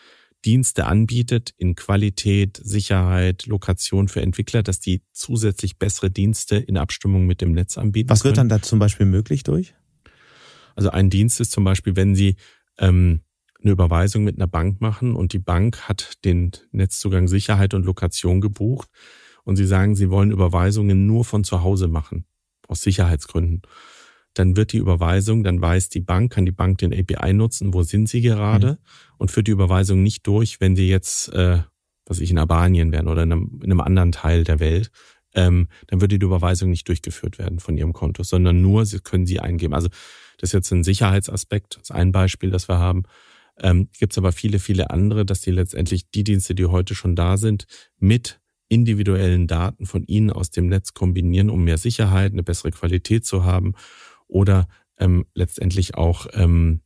Dienste anbietet in Qualität, Sicherheit, Lokation für Entwickler, dass die zusätzlich bessere Dienste in Abstimmung mit dem Netz anbieten. Was wird können. dann da zum Beispiel möglich durch? Also ein Dienst ist zum Beispiel, wenn Sie ähm, eine Überweisung mit einer Bank machen und die Bank hat den Netzzugang Sicherheit und Lokation gebucht und Sie sagen, Sie wollen Überweisungen nur von zu Hause machen, aus Sicherheitsgründen dann wird die Überweisung, dann weiß die Bank, kann die Bank den API nutzen, wo sind sie gerade mhm. und führt die Überweisung nicht durch, wenn sie jetzt, äh, was ich in Albanien wären oder in einem, in einem anderen Teil der Welt, ähm, dann würde die Überweisung nicht durchgeführt werden von ihrem Konto, sondern nur, sie können sie eingeben. Also das ist jetzt ein Sicherheitsaspekt, das ist ein Beispiel, das wir haben. Ähm, Gibt es aber viele, viele andere, dass die letztendlich die Dienste, die heute schon da sind, mit individuellen Daten von Ihnen aus dem Netz kombinieren, um mehr Sicherheit, eine bessere Qualität zu haben oder ähm, letztendlich auch ähm,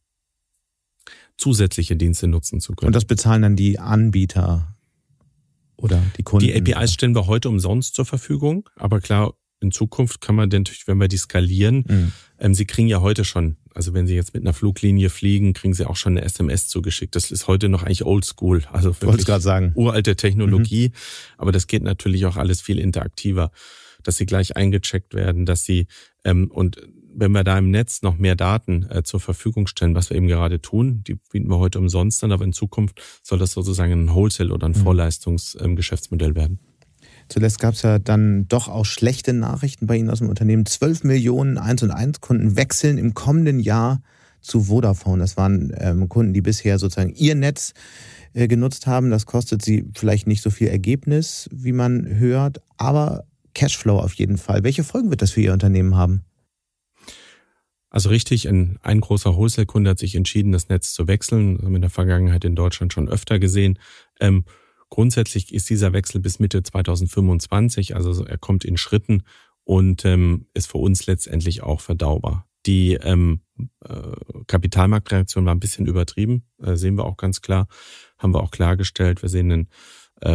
zusätzliche Dienste nutzen zu können. Und das bezahlen dann die Anbieter oder die Kunden? Die APIs stellen wir heute umsonst zur Verfügung, aber klar, in Zukunft kann man natürlich, wenn wir die skalieren, mhm. ähm, Sie kriegen ja heute schon, also wenn Sie jetzt mit einer Fluglinie fliegen, kriegen Sie auch schon eine SMS zugeschickt. Das ist heute noch eigentlich oldschool, also wirklich gerade sagen. uralte Technologie, mhm. aber das geht natürlich auch alles viel interaktiver, dass Sie gleich eingecheckt werden, dass Sie ähm, und wenn wir da im Netz noch mehr Daten äh, zur Verfügung stellen, was wir eben gerade tun, die bieten wir heute umsonst an, aber in Zukunft soll das sozusagen ein Wholesale- oder ein mhm. Vorleistungsgeschäftsmodell ähm, werden. Zuletzt gab es ja dann doch auch schlechte Nachrichten bei Ihnen aus dem Unternehmen. 12 Millionen 1 und 1 Kunden wechseln im kommenden Jahr zu Vodafone. Das waren ähm, Kunden, die bisher sozusagen ihr Netz äh, genutzt haben. Das kostet sie vielleicht nicht so viel Ergebnis, wie man hört, aber Cashflow auf jeden Fall. Welche Folgen wird das für Ihr Unternehmen haben? Also richtig, ein, ein großer Wholesale-Kunde hat sich entschieden, das Netz zu wechseln. Das haben wir in der Vergangenheit in Deutschland schon öfter gesehen. Ähm, grundsätzlich ist dieser Wechsel bis Mitte 2025, also er kommt in Schritten und ähm, ist für uns letztendlich auch verdaubar. Die ähm, äh, Kapitalmarktreaktion war ein bisschen übertrieben, äh, sehen wir auch ganz klar, haben wir auch klargestellt. Wir sehen einen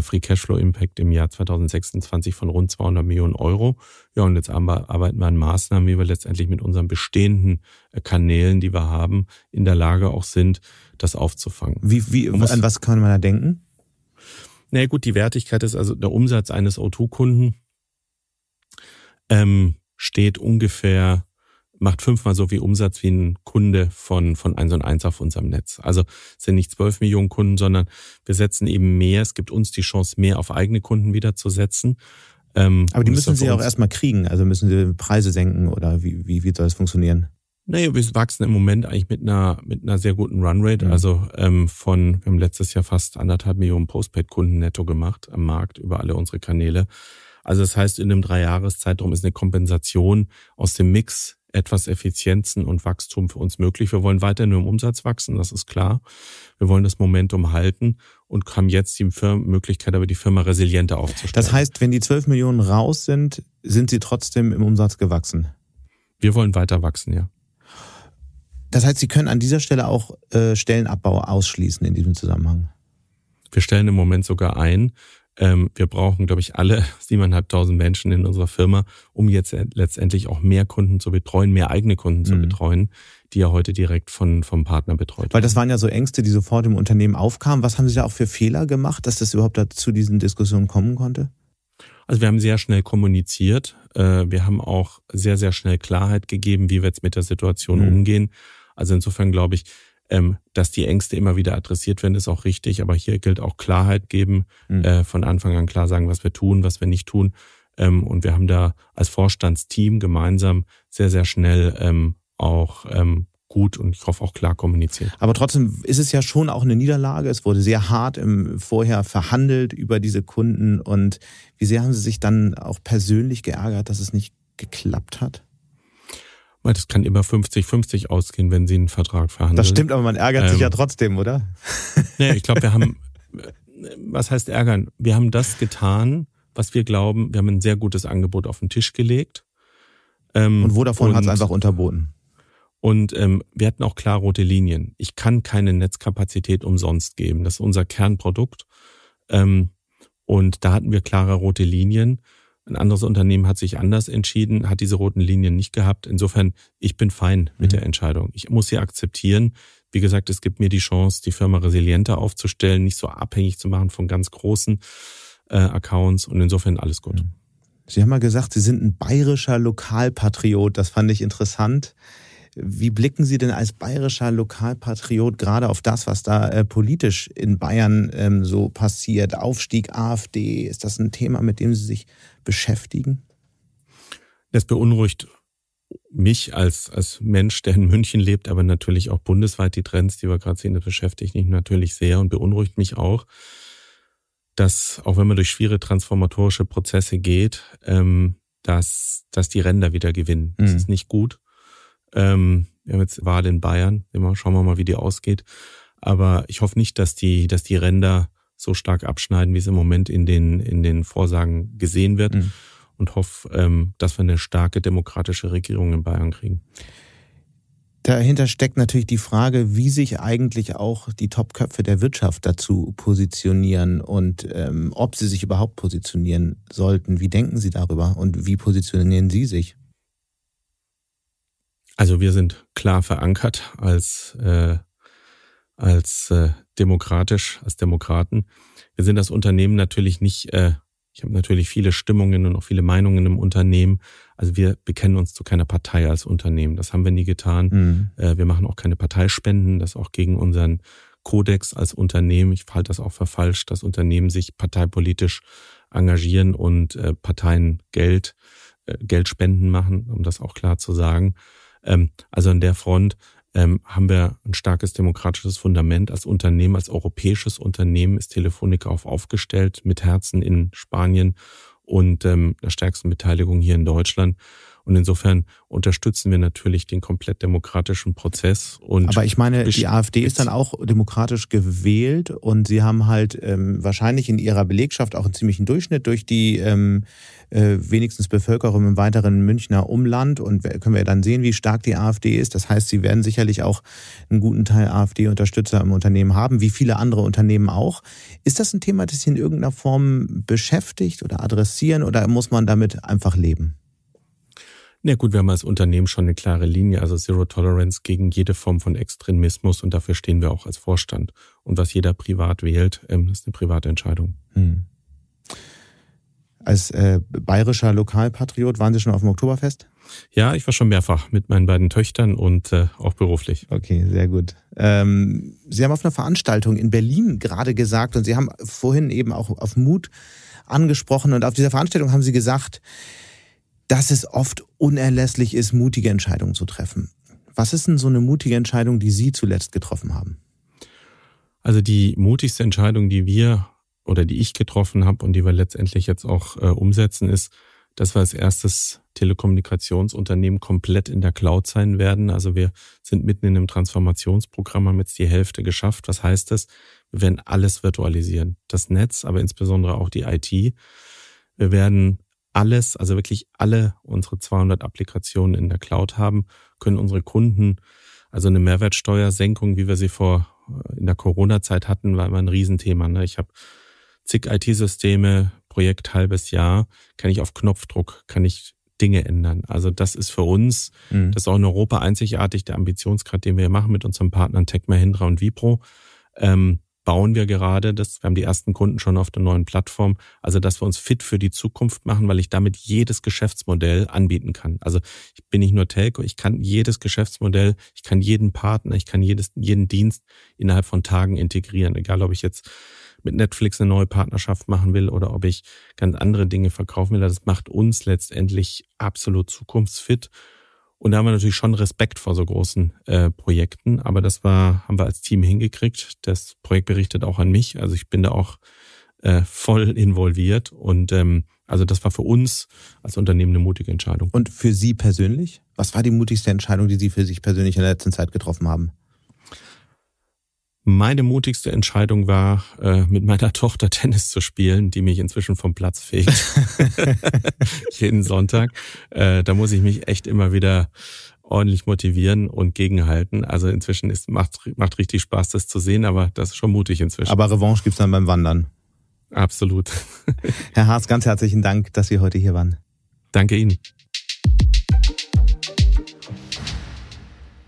Free Cashflow Impact im Jahr 2026 von rund 200 Millionen Euro. Ja, und jetzt arbeiten wir an Maßnahmen, wie wir letztendlich mit unseren bestehenden äh, Kanälen, die wir haben, in der Lage auch sind, das aufzufangen. Wie, wie, an was kann man da denken? Na naja, gut, die Wertigkeit ist also der Umsatz eines O2-Kunden. Ähm, steht ungefähr macht fünfmal so viel Umsatz wie ein Kunde von, von 1 und 1 auf unserem Netz. Also es sind nicht 12 Millionen Kunden, sondern wir setzen eben mehr. Es gibt uns die Chance, mehr auf eigene Kunden wieder zu setzen. Ähm, Aber die müssen Sie auch erstmal kriegen. Also müssen Sie Preise senken oder wie, wie, wie soll das funktionieren? Naja, wir wachsen im Moment eigentlich mit einer, mit einer sehr guten Runrate. Mhm. Also ähm, von, wir haben letztes Jahr fast anderthalb Millionen Postpaid-Kunden netto gemacht am Markt über alle unsere Kanäle. Also das heißt, in einem Dreijahreszeitraum ist eine Kompensation aus dem Mix etwas Effizienzen und Wachstum für uns möglich. Wir wollen weiter nur im Umsatz wachsen, das ist klar. Wir wollen das Momentum halten und haben jetzt die Möglichkeit, aber die Firma resilienter aufzustellen. Das heißt, wenn die 12 Millionen raus sind, sind sie trotzdem im Umsatz gewachsen? Wir wollen weiter wachsen, ja. Das heißt, Sie können an dieser Stelle auch äh, Stellenabbau ausschließen in diesem Zusammenhang? Wir stellen im Moment sogar ein. Ähm, wir brauchen, glaube ich, alle (laughs) siebeneinhalbtausend Menschen in unserer Firma, um jetzt letztendlich auch mehr Kunden zu betreuen, mehr eigene Kunden mhm. zu betreuen, die ja heute direkt von, vom Partner betreut werden. Weil das waren ja so Ängste, die sofort im Unternehmen aufkamen. Was haben Sie da auch für Fehler gemacht, dass das überhaupt zu diesen Diskussionen kommen konnte? Also wir haben sehr schnell kommuniziert. Äh, wir haben auch sehr, sehr schnell Klarheit gegeben, wie wir jetzt mit der Situation mhm. umgehen. Also insofern glaube ich, ähm, dass die Ängste immer wieder adressiert werden, ist auch richtig. Aber hier gilt auch Klarheit geben, mhm. äh, von Anfang an klar sagen, was wir tun, was wir nicht tun. Ähm, und wir haben da als Vorstandsteam gemeinsam sehr, sehr schnell ähm, auch ähm, gut und ich hoffe auch klar kommuniziert. Aber trotzdem ist es ja schon auch eine Niederlage. Es wurde sehr hart im Vorher verhandelt über diese Kunden. Und wie sehr haben Sie sich dann auch persönlich geärgert, dass es nicht geklappt hat? Das kann immer 50-50 ausgehen, wenn Sie einen Vertrag verhandeln. Das stimmt, aber man ärgert ähm, sich ja ähm, trotzdem, oder? (laughs) Nee, ich glaube, wir haben, (laughs) was heißt ärgern? Wir haben das getan, was wir glauben. Wir haben ein sehr gutes Angebot auf den Tisch gelegt. Ähm, und Vodafone hat es einfach unterboten. Und ähm, wir hatten auch klar rote Linien. Ich kann keine Netzkapazität umsonst geben. Das ist unser Kernprodukt. Ähm, und da hatten wir klare rote Linien. Ein anderes Unternehmen hat sich anders entschieden, hat diese roten Linien nicht gehabt. Insofern, ich bin fein mit mhm. der Entscheidung. Ich muss sie akzeptieren. Wie gesagt, es gibt mir die Chance, die Firma resilienter aufzustellen, nicht so abhängig zu machen von ganz großen äh, Accounts und insofern alles gut. Mhm. Sie haben mal gesagt, Sie sind ein bayerischer Lokalpatriot. Das fand ich interessant. Wie blicken Sie denn als bayerischer Lokalpatriot gerade auf das, was da äh, politisch in Bayern ähm, so passiert? Aufstieg AfD, ist das ein Thema, mit dem Sie sich beschäftigen? Das beunruhigt mich als, als Mensch, der in München lebt, aber natürlich auch bundesweit die Trends, die wir gerade sehen, das beschäftigt mich natürlich sehr und beunruhigt mich auch, dass auch wenn man durch schwere transformatorische Prozesse geht, ähm, dass, dass die Ränder wieder gewinnen. Das mhm. ist nicht gut. Ähm, wir haben jetzt Wahl in Bayern. Immer schauen wir mal, wie die ausgeht. Aber ich hoffe nicht, dass die, dass die Ränder so stark abschneiden, wie es im Moment in den, in den Vorsagen gesehen wird. Mhm. Und hoffe, ähm, dass wir eine starke demokratische Regierung in Bayern kriegen. Dahinter steckt natürlich die Frage, wie sich eigentlich auch die Topköpfe der Wirtschaft dazu positionieren und ähm, ob sie sich überhaupt positionieren sollten. Wie denken Sie darüber und wie positionieren Sie sich? Also wir sind klar verankert als, äh, als äh, demokratisch, als Demokraten. Wir sind das Unternehmen natürlich nicht, äh, ich habe natürlich viele Stimmungen und auch viele Meinungen im Unternehmen. Also wir bekennen uns zu keiner Partei als Unternehmen. Das haben wir nie getan. Mhm. Äh, wir machen auch keine Parteispenden, das auch gegen unseren Kodex als Unternehmen. Ich halte das auch für falsch, dass Unternehmen sich parteipolitisch engagieren und äh, Parteien Geld, äh, Geldspenden machen, um das auch klar zu sagen. Ähm, also an der Front ähm, haben wir ein starkes demokratisches Fundament. Als Unternehmen, als europäisches Unternehmen ist Telefonica auf aufgestellt, mit Herzen in Spanien und ähm, der stärksten Beteiligung hier in Deutschland. Und insofern unterstützen wir natürlich den komplett demokratischen Prozess. Und Aber ich meine, die AfD ist dann auch demokratisch gewählt und sie haben halt ähm, wahrscheinlich in ihrer Belegschaft auch einen ziemlichen Durchschnitt durch die ähm, äh, wenigstens Bevölkerung im weiteren Münchner Umland. Und können wir dann sehen, wie stark die AfD ist. Das heißt, sie werden sicherlich auch einen guten Teil AfD-Unterstützer im Unternehmen haben, wie viele andere Unternehmen auch. Ist das ein Thema, das Sie in irgendeiner Form beschäftigt oder adressieren oder muss man damit einfach leben? Na gut, wir haben als Unternehmen schon eine klare Linie, also Zero Tolerance gegen jede Form von Extremismus und dafür stehen wir auch als Vorstand. Und was jeder privat wählt, ähm, ist eine private Entscheidung. Hm. Als äh, bayerischer Lokalpatriot waren Sie schon auf dem Oktoberfest? Ja, ich war schon mehrfach mit meinen beiden Töchtern und äh, auch beruflich. Okay, sehr gut. Ähm, Sie haben auf einer Veranstaltung in Berlin gerade gesagt und Sie haben vorhin eben auch auf Mut angesprochen und auf dieser Veranstaltung haben Sie gesagt, dass es oft unerlässlich ist, mutige Entscheidungen zu treffen. Was ist denn so eine mutige Entscheidung, die Sie zuletzt getroffen haben? Also die mutigste Entscheidung, die wir oder die ich getroffen habe und die wir letztendlich jetzt auch äh, umsetzen, ist, dass wir als erstes Telekommunikationsunternehmen komplett in der Cloud sein werden. Also wir sind mitten in einem Transformationsprogramm, haben jetzt die Hälfte geschafft. Was heißt das? Wir werden alles virtualisieren. Das Netz, aber insbesondere auch die IT. Wir werden alles, also wirklich alle unsere 200 Applikationen in der Cloud haben, können unsere Kunden, also eine Mehrwertsteuersenkung, wie wir sie vor äh, in der Corona-Zeit hatten, war immer ein Riesenthema. Ne? Ich habe zig IT-Systeme, Projekt halbes Jahr, kann ich auf Knopfdruck, kann ich Dinge ändern. Also das ist für uns, mhm. das ist auch in Europa einzigartig, der Ambitionsgrad, den wir machen mit unseren Partnern Tech Mahindra und Vipro. Ähm, bauen wir gerade das. Wir haben die ersten Kunden schon auf der neuen Plattform. Also, dass wir uns fit für die Zukunft machen, weil ich damit jedes Geschäftsmodell anbieten kann. Also, ich bin nicht nur Telco, ich kann jedes Geschäftsmodell, ich kann jeden Partner, ich kann jedes, jeden Dienst innerhalb von Tagen integrieren. Egal, ob ich jetzt mit Netflix eine neue Partnerschaft machen will oder ob ich ganz andere Dinge verkaufen will. Das macht uns letztendlich absolut zukunftsfit. Und da haben wir natürlich schon Respekt vor so großen äh, Projekten, aber das war, haben wir als Team hingekriegt. Das Projekt berichtet auch an mich. Also ich bin da auch äh, voll involviert. Und ähm, also das war für uns als Unternehmen eine mutige Entscheidung. Und für Sie persönlich? Was war die mutigste Entscheidung, die Sie für sich persönlich in der letzten Zeit getroffen haben? Meine mutigste Entscheidung war, äh, mit meiner (laughs) Tochter Tennis zu spielen, die mich inzwischen vom Platz fegt. (laughs) Jeden Sonntag. Äh, da muss ich mich echt immer wieder ordentlich motivieren und gegenhalten. Also inzwischen ist, macht, macht richtig Spaß, das zu sehen, aber das ist schon mutig inzwischen. Aber Revanche gibt's dann beim Wandern. Absolut. Herr Haas, ganz herzlichen Dank, dass Sie heute hier waren. Danke Ihnen.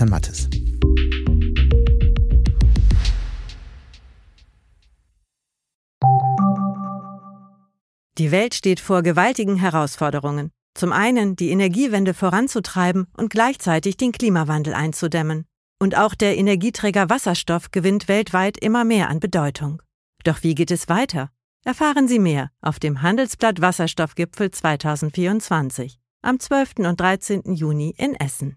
Mattes. Die Welt steht vor gewaltigen Herausforderungen. Zum einen die Energiewende voranzutreiben und gleichzeitig den Klimawandel einzudämmen. Und auch der Energieträger Wasserstoff gewinnt weltweit immer mehr an Bedeutung. Doch wie geht es weiter? Erfahren Sie mehr auf dem Handelsblatt Wasserstoffgipfel 2024 am 12. und 13. Juni in Essen.